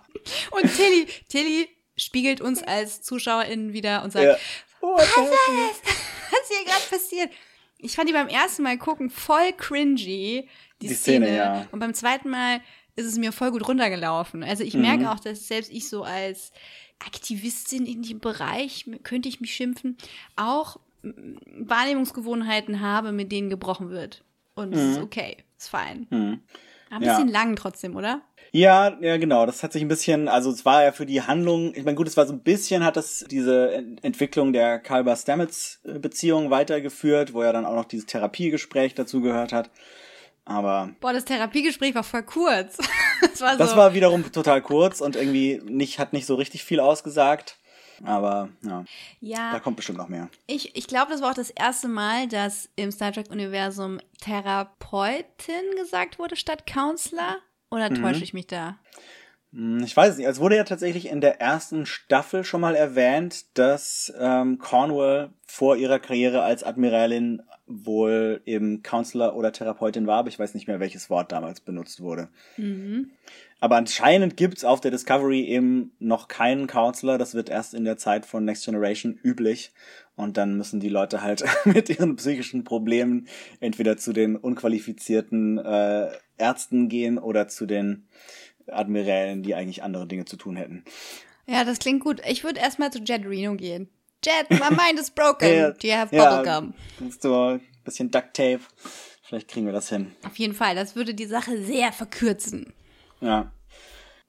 Und Tilly, Tilly spiegelt uns als ZuschauerInnen wieder und sagt, Ja. Oh, was ist was hier gerade passiert? Ich fand die beim ersten Mal gucken voll cringy, die, Die Szene. Szene, ja. Und beim zweiten Mal ist es mir voll gut runtergelaufen. Also ich Mhm. merke auch, dass selbst ich so als Aktivistin in dem Bereich, könnte ich mich schimpfen, auch Wahrnehmungsgewohnheiten habe, mit denen gebrochen wird. Und es ist okay, ist fein. Mhm. Ein Ja. bisschen lang trotzdem, oder? Ja, ja, genau. Das hat sich ein bisschen, also es war ja für die Handlung, ich meine, gut, es war so ein bisschen, hat das diese Ent- Entwicklung der Kalber-Stamets-Beziehung weitergeführt, wo ja dann auch noch dieses Therapiegespräch dazu gehört hat. Aber Boah, das Therapiegespräch war voll kurz. das war so. das war wiederum total kurz und irgendwie nicht, hat nicht so richtig viel ausgesagt. Aber ja, ja. da kommt bestimmt noch mehr. Ich, ich glaube, das war auch das erste Mal, dass im Star Trek-Universum Therapeutin gesagt wurde statt Counselor. Oder täusche ich mich da? Hm, Ich weiß nicht, es wurde ja tatsächlich in der ersten Staffel schon mal erwähnt, dass ähm, Cornwall vor ihrer Karriere als Admiralin wohl eben Counselor oder Therapeutin war, aber ich weiß nicht mehr, welches Wort damals benutzt wurde. Aber anscheinend gibt's auf der Discovery eben noch keinen Counselor. Das wird erst in der Zeit von Next Generation üblich. Und dann müssen die Leute halt mit ihren psychischen Problemen entweder zu den unqualifizierten äh, Ärzten gehen oder zu den Admirälen, die eigentlich andere Dinge zu tun hätten. Ja, das klingt gut. Ich würde erstmal zu Jet Reno gehen. Jet, my mind is broken. Do you have ja, bubblegum? So ein bisschen Duct Tape. Vielleicht kriegen wir das hin. Auf jeden Fall, das würde die Sache sehr verkürzen. Ja.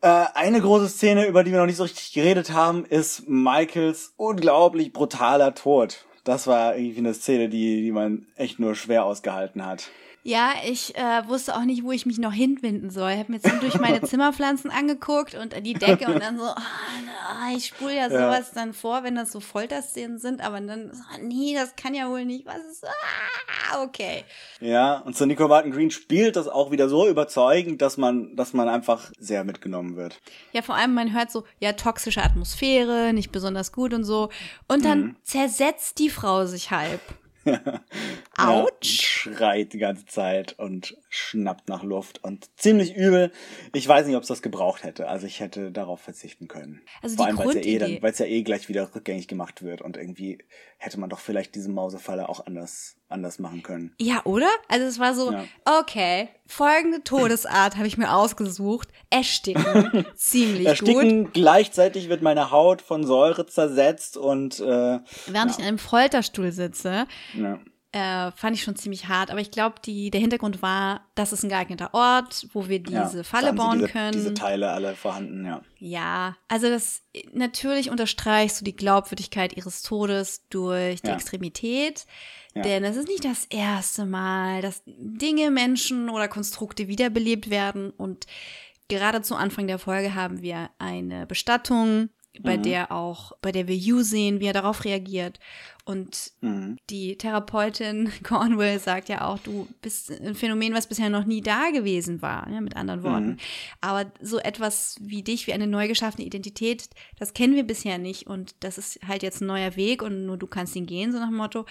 Äh, eine große Szene, über die wir noch nicht so richtig geredet haben, ist Michaels unglaublich brutaler Tod. Das war irgendwie eine Szene, die, die man echt nur schwer ausgehalten hat. Ja, ich äh, wusste auch nicht, wo ich mich noch hinwinden soll. Ich habe mir jetzt durch meine Zimmerpflanzen angeguckt und die Decke und dann so, ah, ich spule ja sowas dann vor, wenn das so Folterszenen sind, aber dann, so, nee, das kann ja wohl nicht. Was ist, ah, okay. Ja, und so Nico Martin Green spielt das auch wieder so überzeugend, dass man, dass man einfach sehr mitgenommen wird. Ja, vor allem man hört so, ja, toxische Atmosphäre, nicht besonders gut und so. Und dann zersetzt die Frau sich halb. Ja, Autsch. schreit die ganze Zeit und schnappt nach Luft und ziemlich übel. Ich weiß nicht, ob es das gebraucht hätte. Also ich hätte darauf verzichten können. Also Vor die allem, weil es ja eh dann, ja eh gleich wieder rückgängig gemacht wird und irgendwie hätte man doch vielleicht diese Mausefalle auch anders, anders machen können. Ja, oder? Also es war so, Ja. okay, folgende Todesart habe ich mir ausgesucht. Ersticken. Ziemlich gut. Ersticken, gleichzeitig wird meine Haut von Säure zersetzt und äh, Während ich in einem Folterstuhl sitze, ja. äh, fand ich schon ziemlich hart. Aber ich glaube, der Hintergrund war, das ist ein geeigneter Ort, wo wir diese ja, Falle bauen diese, können. Diese Teile alle vorhanden, ja. Ja, also das natürlich unterstreichst du die Glaubwürdigkeit ihres Todes durch die Ja. Extremität. Ja. Denn es ist nicht das erste Mal, dass Dinge, Menschen oder Konstrukte wiederbelebt werden. Und gerade zu Anfang der Folge haben wir eine Bestattung, bei Mhm. der auch, bei der wir Yu sehen, wie er darauf reagiert. Und Mhm. die Therapeutin Cornwell sagt ja auch, du bist ein Phänomen, was bisher noch nie da gewesen war, ja, mit anderen Worten. Aber so etwas wie dich, wie eine neu geschaffene Identität, das kennen wir bisher nicht und das ist halt jetzt ein neuer Weg und nur du kannst ihn gehen, so nach dem Motto.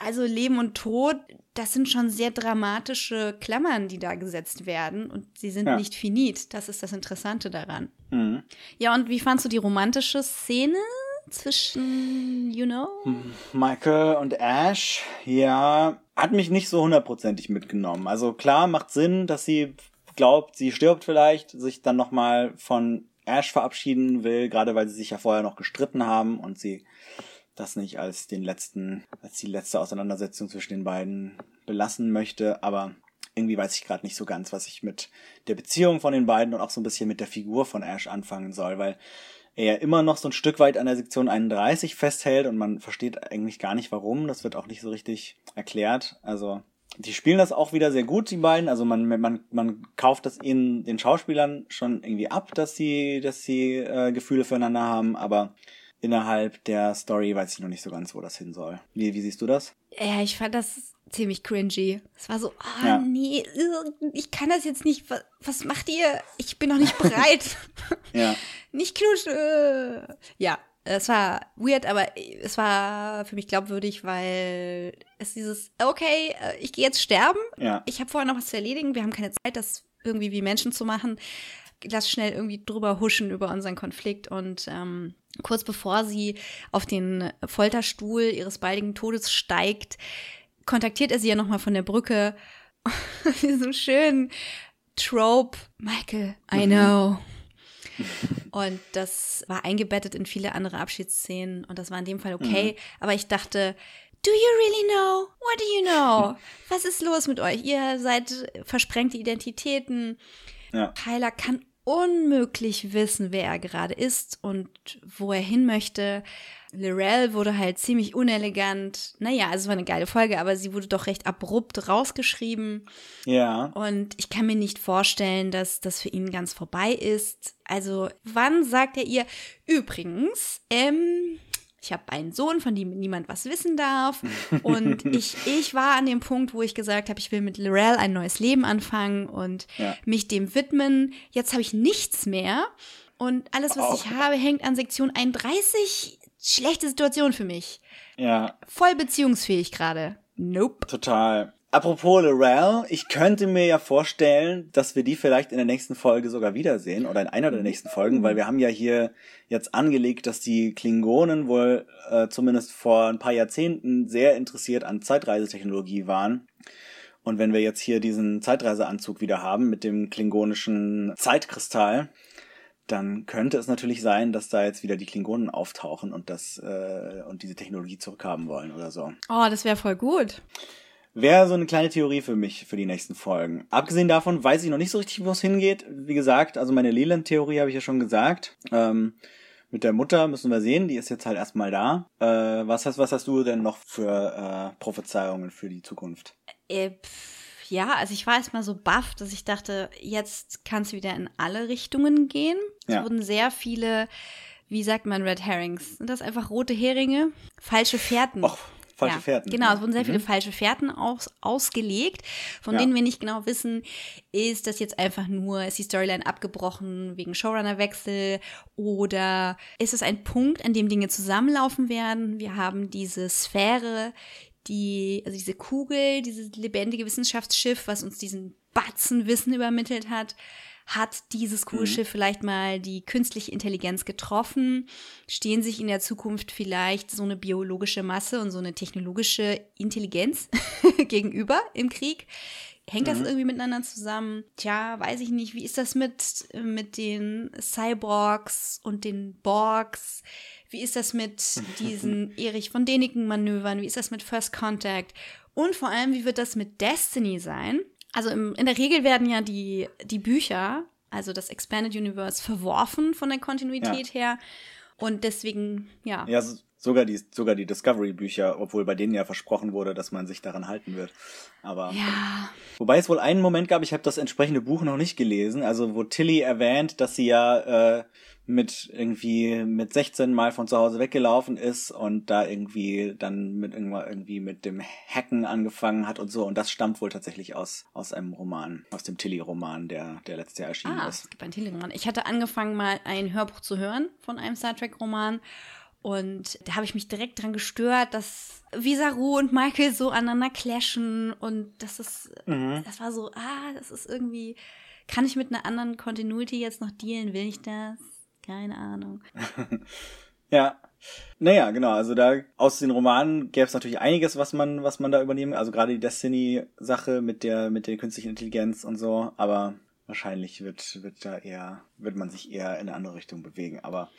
Also Leben und Tod, das sind schon sehr dramatische Klammern, die da gesetzt werden und sie sind Ja. nicht finit. Das ist das Interessante daran. Mhm. Ja, und wie fandst du die romantische Szene zwischen, you know? Michael und Ash, ja, hat mich nicht so hundertprozentig mitgenommen. Also klar, macht Sinn, dass sie glaubt, sie stirbt vielleicht, sich dann nochmal von Ash verabschieden will, gerade weil sie sich ja vorher noch gestritten haben und sie das nicht als den letzten, als die letzte Auseinandersetzung zwischen den beiden belassen möchte, aber irgendwie weiß ich gerade nicht so ganz, was ich mit der Beziehung von den beiden und auch so ein bisschen mit der Figur von Ash anfangen soll, weil er immer noch so ein Stück weit an der Sektion 31 festhält und man versteht eigentlich gar nicht warum. Das wird auch nicht so richtig erklärt. Also die spielen das auch wieder sehr gut, die beiden. Also man, man, man kauft das ihnen, den Schauspielern schon irgendwie ab, dass sie, dass sie äh, Gefühle füreinander haben, aber innerhalb der Story weiß ich noch nicht so ganz, wo das hin soll. Wie, wie siehst du das? Ja, ich fand das ziemlich cringy. Es war so, ah Ja. nee, ich kann das jetzt nicht. Was, was macht ihr? Ich bin noch nicht bereit. Ja. nicht knutschen. Ja, es war weird, aber es war für mich glaubwürdig, weil es dieses, okay, äh, ich gehe jetzt sterben. Ja. Ich habe vorher noch was zu erledigen. Wir haben keine Zeit, das irgendwie wie Menschen zu machen. Lass schnell irgendwie drüber huschen über unseren Konflikt und ähm, kurz bevor sie auf den Folterstuhl ihres baldigen Todes steigt, kontaktiert er sie ja nochmal von der Brücke. Diesen schönen Trope. Michael, I know. Und das war eingebettet in viele andere Abschiedsszenen und das war in dem Fall okay. Aber ich dachte, do you really know? What do you know? Was ist los mit euch? Ihr seid versprengte Identitäten. Ja. Tyler kann unmöglich wissen, wer er gerade ist und wo er hin möchte. Lorel wurde halt ziemlich unelegant. Naja, also es war eine geile Folge, aber sie wurde doch recht abrupt rausgeschrieben. Ja. Und ich kann mir nicht vorstellen, dass das für ihn ganz vorbei ist. Also, wann sagt er ihr, übrigens, ähm, ich habe einen Sohn, von dem niemand was wissen darf. Und ich, ich war an dem Punkt, wo ich gesagt habe, ich will mit Lorel ein neues Leben anfangen und Ja. mich dem widmen. Jetzt habe ich nichts mehr. Und alles, was ich habe, hängt an Sektion 31. Schlechte Situation für mich. Ja. Voll beziehungsfähig gerade. Nope. Total. Apropos Lorel, ich könnte mir ja vorstellen, dass wir die vielleicht in der nächsten Folge sogar wiedersehen oder in einer der nächsten Folgen, weil wir haben ja hier jetzt angelegt, dass die Klingonen wohl äh, zumindest vor ein paar Jahrzehnten sehr interessiert an Zeitreisetechnologie waren. Und wenn wir jetzt hier diesen Zeitreiseanzug wieder haben mit dem klingonischen Zeitkristall, dann könnte es natürlich sein, dass da jetzt wieder die Klingonen auftauchen und das äh, und diese Technologie zurückhaben wollen oder so. Oh, das wäre voll gut. Wäre so eine kleine Theorie für mich für die nächsten Folgen. Abgesehen davon weiß ich noch nicht so richtig, wo es hingeht. Wie gesagt, also meine Leland-Theorie habe ich ja schon gesagt. Ähm, mit der Mutter müssen wir sehen, die ist jetzt halt erstmal da. Äh, was, hast, was hast du denn noch für äh, Prophezeiungen für die Zukunft? Äh, pff, ja, also ich war erstmal so baff, dass ich dachte, jetzt kann es wieder in alle Richtungen gehen. Es Ja. wurden sehr viele, wie sagt man, Red Herrings? Sind das einfach rote Heringe? Falsche Fährten. Och, falsche ja, Fährten. Genau, es wurden sehr viele falsche Fährten aus, ausgelegt, von Ja. denen wir nicht genau wissen, ist das jetzt einfach nur, ist die Storyline abgebrochen wegen Showrunner-Wechsel oder ist es ein Punkt, an dem Dinge zusammenlaufen werden? Wir haben diese Sphäre, die, also diese Kugel, dieses lebendige Wissenschaftsschiff, was uns diesen Batzen Wissen übermittelt hat. Hat dieses Kuhschiff vielleicht mal die künstliche Intelligenz getroffen? Stehen sich in der Zukunft vielleicht so eine biologische Masse und so eine technologische Intelligenz gegenüber im Krieg? Hängt das irgendwie miteinander zusammen? Tja, weiß ich nicht. Wie ist das mit, mit den Cyborgs und den Borgs? Wie ist das mit diesen Erich von Däniken-Manövern? Wie ist das mit First Contact? Und vor allem, wie wird das mit Destiny sein? Also im, in der Regel werden ja die, die Bücher, also das Expanded Universe, verworfen von der Kontinuität her. Und deswegen, ja. Ja, so- sogar die, sogar die Discovery-Bücher, obwohl bei denen ja versprochen wurde, dass man sich daran halten wird. Aber Ja, wobei es wohl einen Moment gab, ich habe das entsprechende Buch noch nicht gelesen, also wo Tilly erwähnt, dass sie ja äh, mit irgendwie mit 16 Mal von zu Hause weggelaufen ist und da irgendwie dann mit irgendwann irgendwie mit dem Hacken angefangen hat und so. Und das stammt wohl tatsächlich aus aus einem Roman, aus dem Tilly-Roman, der der letztes Jahr erschienen Ah, ist. es gibt einen Teleroman. Ich hatte angefangen, mal ein Hörbuch zu hören von einem Star Trek-Roman. Und da habe ich mich direkt dran gestört, dass Visaru und Michael so aneinander clashen. Und das ist, das war so, ah, das ist irgendwie, kann ich mit einer anderen Continuity jetzt noch dealen? Will ich das? Keine Ahnung. Ja. Naja, genau. Also da aus den Romanen gäbe es natürlich einiges, was man, was man da übernehmen. Also gerade die Destiny-Sache mit der, mit der künstlichen Intelligenz und so. Aber wahrscheinlich wird, wird da eher, wird man sich eher in eine andere Richtung bewegen. Aber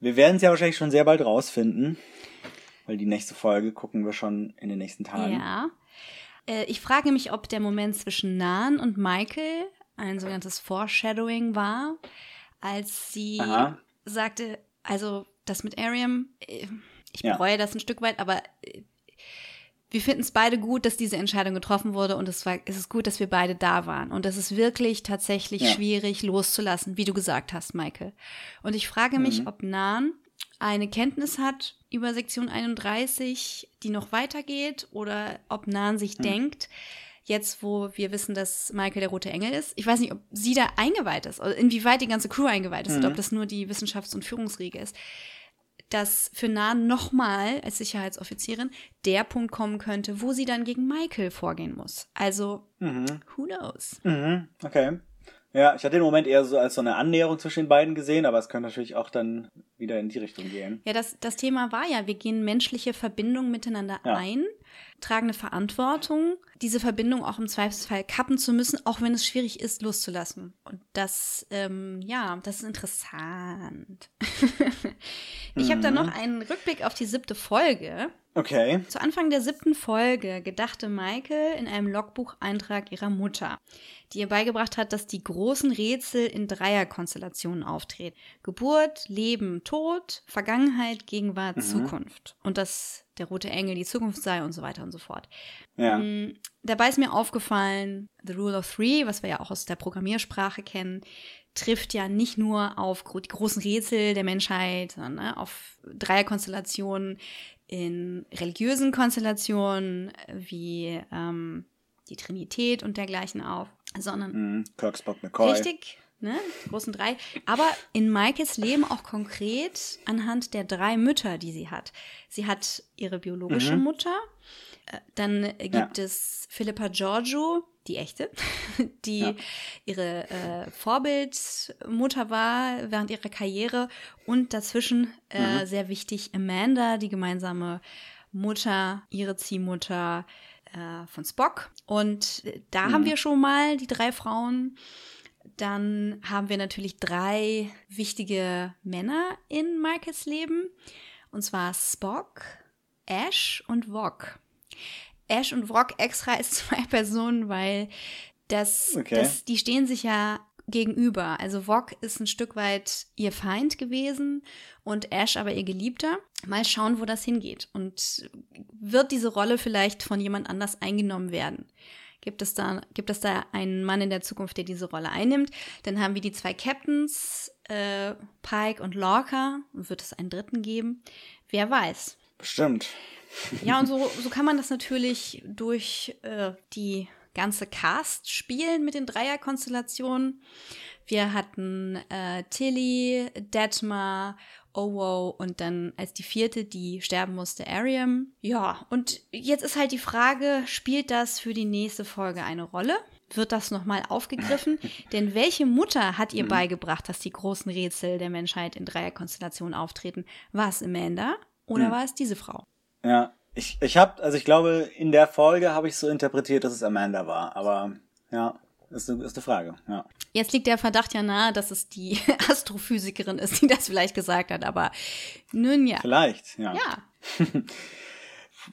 wir werden es ja wahrscheinlich schon sehr bald rausfinden. Weil die nächste Folge gucken wir schon in den nächsten Tagen. Ja. Äh, ich frage mich, ob der Moment zwischen Nan und Michael ein sogenanntes Foreshadowing war, als sie Aha. sagte, also das mit Ariam, äh, ich Ja. bereue das ein Stück weit, aber äh, wir finden es beide gut, dass diese Entscheidung getroffen wurde und es, war, es ist gut, dass wir beide da waren. Und es ist wirklich tatsächlich Ja. schwierig loszulassen, wie du gesagt hast, Michael. Und ich frage mich, ob Nan eine Kenntnis hat über Sektion 31, die noch weitergeht, oder ob Nan sich denkt, jetzt wo wir wissen, dass Michael der rote Engel ist. Ich weiß nicht, ob sie da eingeweiht ist, oder inwieweit die ganze Crew eingeweiht ist, oder ob das nur die Wissenschafts- und Führungsriege ist dass für Nan nochmal als Sicherheitsoffizierin der Punkt kommen könnte, wo sie dann gegen Michael vorgehen muss. Also, who knows? Mhm, okay. Ja, ich hatte den Moment eher so als so eine Annäherung zwischen den beiden gesehen, aber es könnte natürlich auch dann wieder in die Richtung gehen. Ja, das, das Thema war ja, wir gehen menschliche Verbindungen miteinander Ja. ein, tragen eine Verantwortung, diese Verbindung auch im Zweifelsfall kappen zu müssen, auch wenn es schwierig ist, loszulassen. Und das, ähm, ja, das ist interessant. ich habe dann noch einen Rückblick auf die siebte Folge. Okay. Zu Anfang der siebten Folge gedachte Michael in einem Logbucheintrag ihrer Mutter, die ihr beigebracht hat, dass die großen Rätsel in Dreierkonstellationen auftreten. Geburt, Leben, Tod, Vergangenheit, Gegenwart, Zukunft. Und dass der rote Engel die Zukunft sei und so weiter und so fort. Ja. Mm, Dabei ist mir aufgefallen, The Rule of Three, was wir ja auch aus der Programmiersprache kennen, trifft ja nicht nur auf die großen Rätsel der Menschheit, sondern ne, auf Dreierkonstellationen in religiösen Konstellationen wie ähm, die Trinität und dergleichen auf, sondern Mhm. Kirk, Spock, McCoy. Richtig, ne? Die großen drei. Aber in Michaels Leben auch konkret anhand der drei Mütter, die sie hat. Sie hat ihre biologische Mutter, äh, dann gibt Ja. es Philippa Giorgio, die echte, die ihre äh, Vorbildmutter war während ihrer Karriere und dazwischen äh, sehr wichtig Amanda, die gemeinsame Mutter, ihre Ziehmutter äh, von Spock. Und äh, da haben wir schon mal die drei Frauen. Dann haben wir natürlich drei wichtige Männer in Michaels Leben. Und zwar Spock, Ash und Vog. Ash und Vog extra als zwei Personen, weil das, Okay. das, die stehen sich ja gegenüber. Also Vog ist ein Stück weit ihr Feind gewesen und Ash aber ihr Geliebter. Mal schauen, wo das hingeht. Und wird diese Rolle vielleicht von jemand anders eingenommen werden? Gibt es, da, gibt es da einen Mann in der Zukunft, der diese Rolle einnimmt? Dann haben wir die zwei Captains, äh, Pike und Lorca. Und wird es einen dritten geben? Wer weiß. Bestimmt. Ja, und so, so kann man das natürlich durch äh, die ganze Cast spielen mit den Dreierkonstellationen. Wir hatten äh, Tilly, Detmar, Owo und dann als die vierte, die sterben musste, Ariam. Ja, und jetzt ist halt die Frage, spielt das für die nächste Folge eine Rolle? Wird das nochmal aufgegriffen? Denn welche Mutter hat ihr beigebracht, dass die großen Rätsel der Menschheit in Dreierkonstellationen auftreten? War es Amanda oder war es diese Frau? Ja, ich, ich habe, also ich glaube, in der Folge habe ich so interpretiert, dass es Amanda war. Aber ja, ist eine, ist eine Frage. Ja. Jetzt liegt der Verdacht ja nahe, dass es die Astrophysikerin ist, die das vielleicht gesagt hat, aber nun ja. Vielleicht, ja. Ja,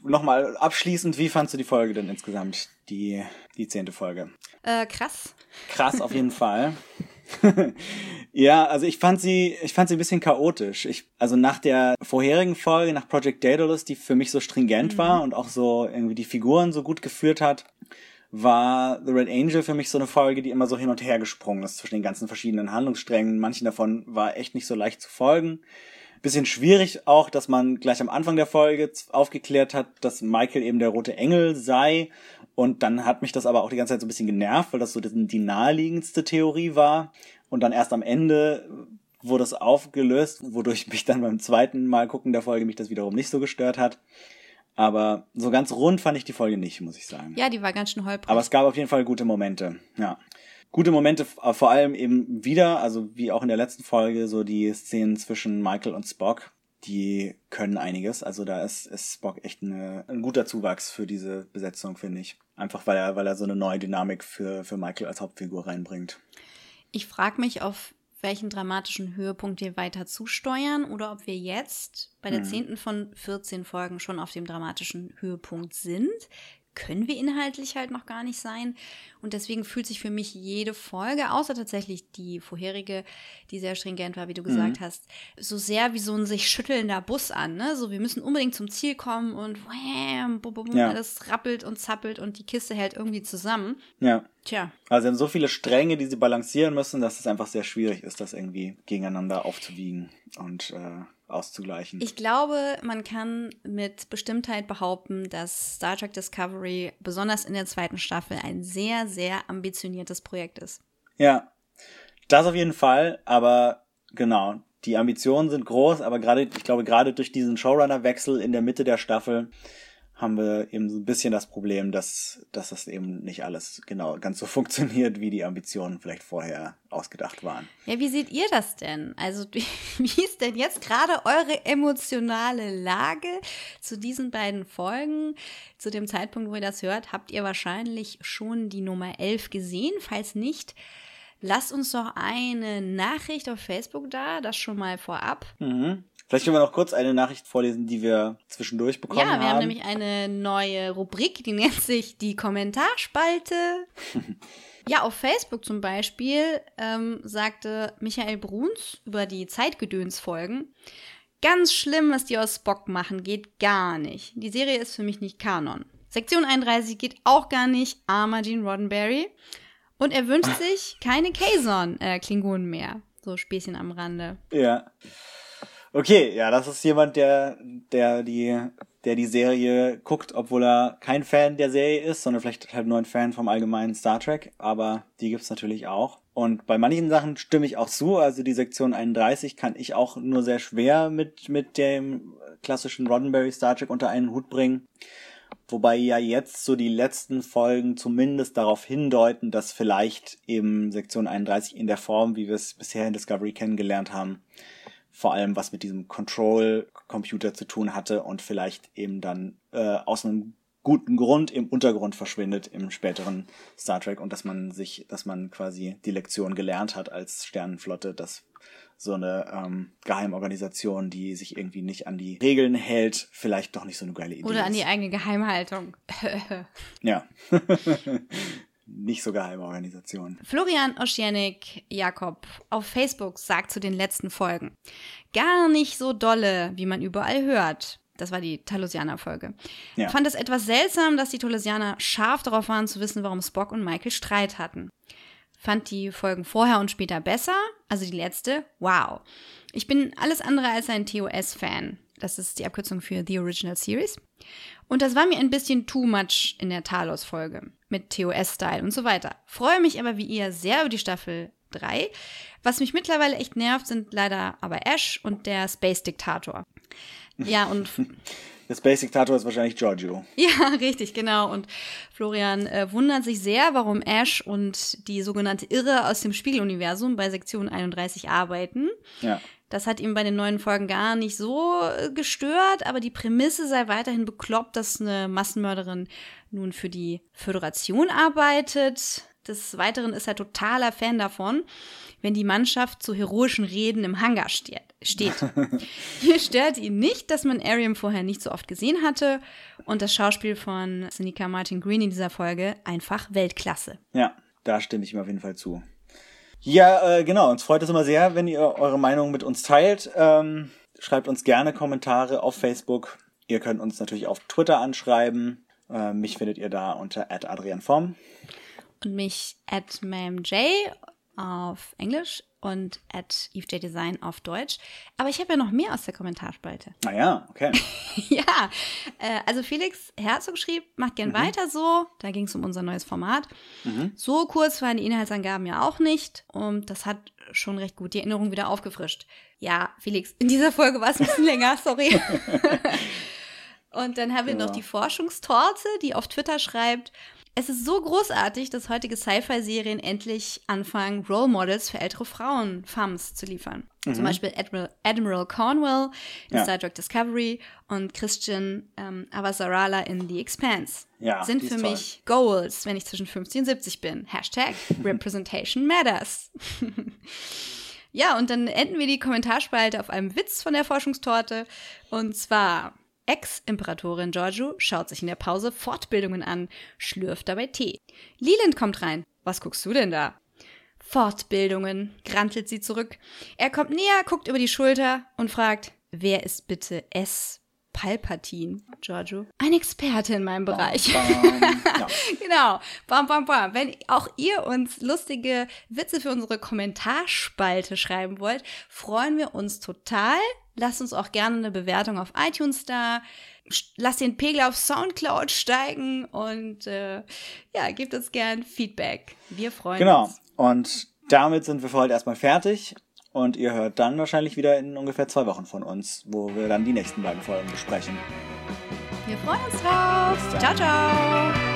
Nochmal abschließend, wie fandst du die Folge denn insgesamt? Die, die zehnte Folge. äh, krass. Krass auf jeden Fall. ja, also ich fand sie, ich fand sie ein bisschen chaotisch. Ich, also nach der vorherigen Folge, nach Project Daedalus, die für mich so stringent war und auch so irgendwie die Figuren so gut geführt hat, war The Red Angel für mich so eine Folge, die immer so hin und her gesprungen ist zwischen den ganzen verschiedenen Handlungssträngen. Manchen davon war echt nicht so leicht zu folgen. Bisschen schwierig auch, dass man gleich am Anfang der Folge aufgeklärt hat, dass Michael eben der rote Engel sei. Und dann hat mich das aber auch die ganze Zeit so ein bisschen genervt, weil das so die naheliegendste Theorie war. Und dann erst am Ende wurde es aufgelöst, wodurch mich dann beim zweiten Mal gucken der Folge mich das wiederum nicht so gestört hat. Aber so ganz rund fand ich die Folge nicht, muss ich sagen. Ja, die war ganz schön holprig. Aber es gab auf jeden Fall gute Momente, ja. Gute Momente, aber vor allem eben wieder, also wie auch in der letzten Folge, so die Szenen zwischen Michael und Spock, die können einiges. Also da ist, ist Spock echt eine, ein guter Zuwachs für diese Besetzung, finde ich. Einfach weil er, weil er so eine neue Dynamik für, für Michael als Hauptfigur reinbringt. ich frage mich, auf welchen dramatischen Höhepunkt wir weiter zusteuern oder ob wir jetzt bei der zehnten von 14 Folgen schon auf dem dramatischen Höhepunkt sind. Können wir inhaltlich halt noch gar nicht sein. Und deswegen fühlt sich für mich jede Folge, außer tatsächlich die vorherige, die sehr stringent war, wie du gesagt hast, so sehr wie so ein sich schüttelnder Bus an. Ne? So, wir müssen unbedingt zum Ziel kommen und wham, bum, bum, Ja. alles rappelt und zappelt und die Kiste hält irgendwie zusammen. Ja. Tja, Also sie haben so viele Stränge, die sie balancieren müssen, dass es einfach sehr schwierig ist, das irgendwie gegeneinander aufzuwiegen und äh, auszugleichen. Ich glaube, man kann mit Bestimmtheit behaupten, dass Star Trek Discovery besonders in der zweiten Staffel ein sehr, sehr ambitioniertes Projekt ist. Ja, das auf jeden Fall, aber genau, die Ambitionen sind groß, aber gerade, ich glaube, gerade durch diesen Showrunner-Wechsel in der Mitte der Staffel haben wir eben so ein bisschen das Problem, dass, dass das eben nicht alles genau ganz so funktioniert, wie die Ambitionen vielleicht vorher ausgedacht waren. Ja, wie seht ihr das denn? Also, wie ist denn jetzt gerade eure emotionale Lage zu diesen beiden Folgen? Zu dem Zeitpunkt, wo ihr das hört, habt ihr wahrscheinlich schon die Nummer 11 gesehen. Falls nicht, lasst uns doch eine Nachricht auf Facebook da, das schon mal vorab. Mhm. Vielleicht können wir noch kurz eine Nachricht vorlesen, die wir zwischendurch bekommen Ja, haben. wir haben nämlich eine neue Rubrik, die nennt sich die Kommentarspalte. ja, auf Facebook zum Beispiel ähm, sagte Michael Bruns über die Zeitgedöns-Folgen, ganz schlimm, was die aus Spock machen, geht gar nicht. Die Serie ist für mich nicht Kanon. Sektion 31 geht auch gar nicht, armer Gene Roddenberry. Und er wünscht sich keine Kazon-Klingonen mehr. So Späßchen am Rande. Ja. Okay, ja, das ist jemand, der, der die, der die Serie guckt, obwohl er kein Fan der Serie ist, sondern vielleicht halt nur ein Fan vom allgemeinen Star Trek. Aber die gibt's natürlich auch. Und bei manchen Sachen stimme ich auch zu. Also die Sektion 31 kann ich auch nur sehr schwer mit, mit dem klassischen Roddenberry Star Trek unter einen Hut bringen. Wobei ja jetzt so die letzten Folgen zumindest darauf hindeuten, dass vielleicht eben Sektion 31 in der Form, wie wir es bisher in Discovery kennengelernt haben, vor allem was mit diesem Control-Computer zu tun hatte und vielleicht eben dann äh, aus einem guten Grund im Untergrund verschwindet im späteren Star Trek und dass man sich, dass man quasi die Lektion gelernt hat als Sternenflotte, dass so eine ähm, Geheimorganisation, die sich irgendwie nicht an die Regeln hält, vielleicht doch nicht so eine geile Idee Oder an ist. die eigene Geheimhaltung. Ja. nicht so geheime Organisation. Florian Oschienik Jakob auf Facebook sagt zu den letzten Folgen. Gar nicht so dolle, wie man überall hört. Das war die Talosianer-Folge. Ja. Fand es etwas seltsam, dass die Talosianer scharf darauf waren zu wissen, warum Spock und Michael Streit hatten. Fand die Folgen vorher und später besser, also die letzte, wow. Ich bin alles andere als ein TOS-Fan. Das ist die Abkürzung für The Original Series. Und das war mir ein bisschen too much in der Talos-Folge mit TOS-Style und so weiter. Freue mich aber wie ihr sehr über die Staffel 3. Was mich mittlerweile echt nervt, sind leider aber Ash und der Space-Diktator. Ja, und Der Space Diktator ist wahrscheinlich Giorgio. ja, richtig, genau. Und Florian äh, wundert sich sehr, warum Ash und die sogenannte Irre aus dem Spiegeluniversum bei Sektion 31 arbeiten. Ja. Das hat ihm bei den neuen Folgen gar nicht so äh, gestört, aber die Prämisse sei weiterhin bekloppt, dass eine Massenmörderin nun für die Föderation arbeitet. Des Weiteren ist er totaler Fan davon, wenn die Mannschaft zu heroischen Reden im Hangar steht. steht. Hier stört ihn nicht, dass man Ariam vorher nicht so oft gesehen hatte und das Schauspiel von Seneca Martin Green in dieser Folge einfach Weltklasse. Ja, da stimme ich ihm auf jeden Fall zu. Ja, äh, genau. Uns freut es immer sehr, wenn ihr eure Meinung mit uns teilt. Ähm, schreibt uns gerne Kommentare auf Facebook. Ihr könnt uns natürlich auf Twitter anschreiben. Äh, mich findet ihr da unter @adrianform. und mich at mamj auf Englisch und at evedesign auf Deutsch. Aber ich habe ja noch mehr aus der Kommentarspalte. Naja, okay. ja, äh, also Felix Herzog schrieb, macht gern weiter so. Da ging es um unser neues Format. So kurz waren die Inhaltsangaben ja auch nicht. Und das hat schon recht gut die Erinnerung wieder aufgefrischt. Ja, Felix, in dieser Folge war es ein bisschen länger, sorry. Und dann haben wir noch die Forschungstorte, die auf Twitter schreibt, es ist so großartig, dass heutige Sci-Fi-Serien endlich anfangen, Role Models für ältere Frauen, Femmes, zu liefern. Zum Beispiel Admiral, Admiral Cornwell in Ja. Star Trek Discovery und Christian ähm, Avasarala in The Expanse. Ja, Sind für toll. mich Goals, wenn ich zwischen 50 und 70 bin. Hashtag Representation Matters. Ja, und dann enden wir die Kommentarspalte auf einem Witz von der Forschungstorte. Und zwar, Ex-Imperatorin Giorgio schaut sich in der Pause Fortbildungen an, schlürft dabei Tee. Leland kommt rein. Was guckst du denn da? Fortbildungen, grantelt sie zurück. Er kommt näher, guckt über die Schulter und fragt, wer ist bitte S. Palpatine, Giorgio? Ein Experte in meinem Bereich. Ähm, ja. Genau. Bam, bam, bam. Wenn auch ihr uns lustige Witze für unsere Kommentarspalte schreiben wollt, freuen wir uns total. Lasst uns auch gerne eine Bewertung auf iTunes da. Lasst den Pegel auf Soundcloud steigen und äh, ja, gebt uns gern Feedback. Wir freuen Genau. uns. Und damit sind wir für heute erstmal fertig. Und ihr hört dann wahrscheinlich wieder in ungefähr zwei Wochen von uns, wo wir dann die nächsten beiden Folgen besprechen. Wir freuen uns drauf. Ciao, ciao.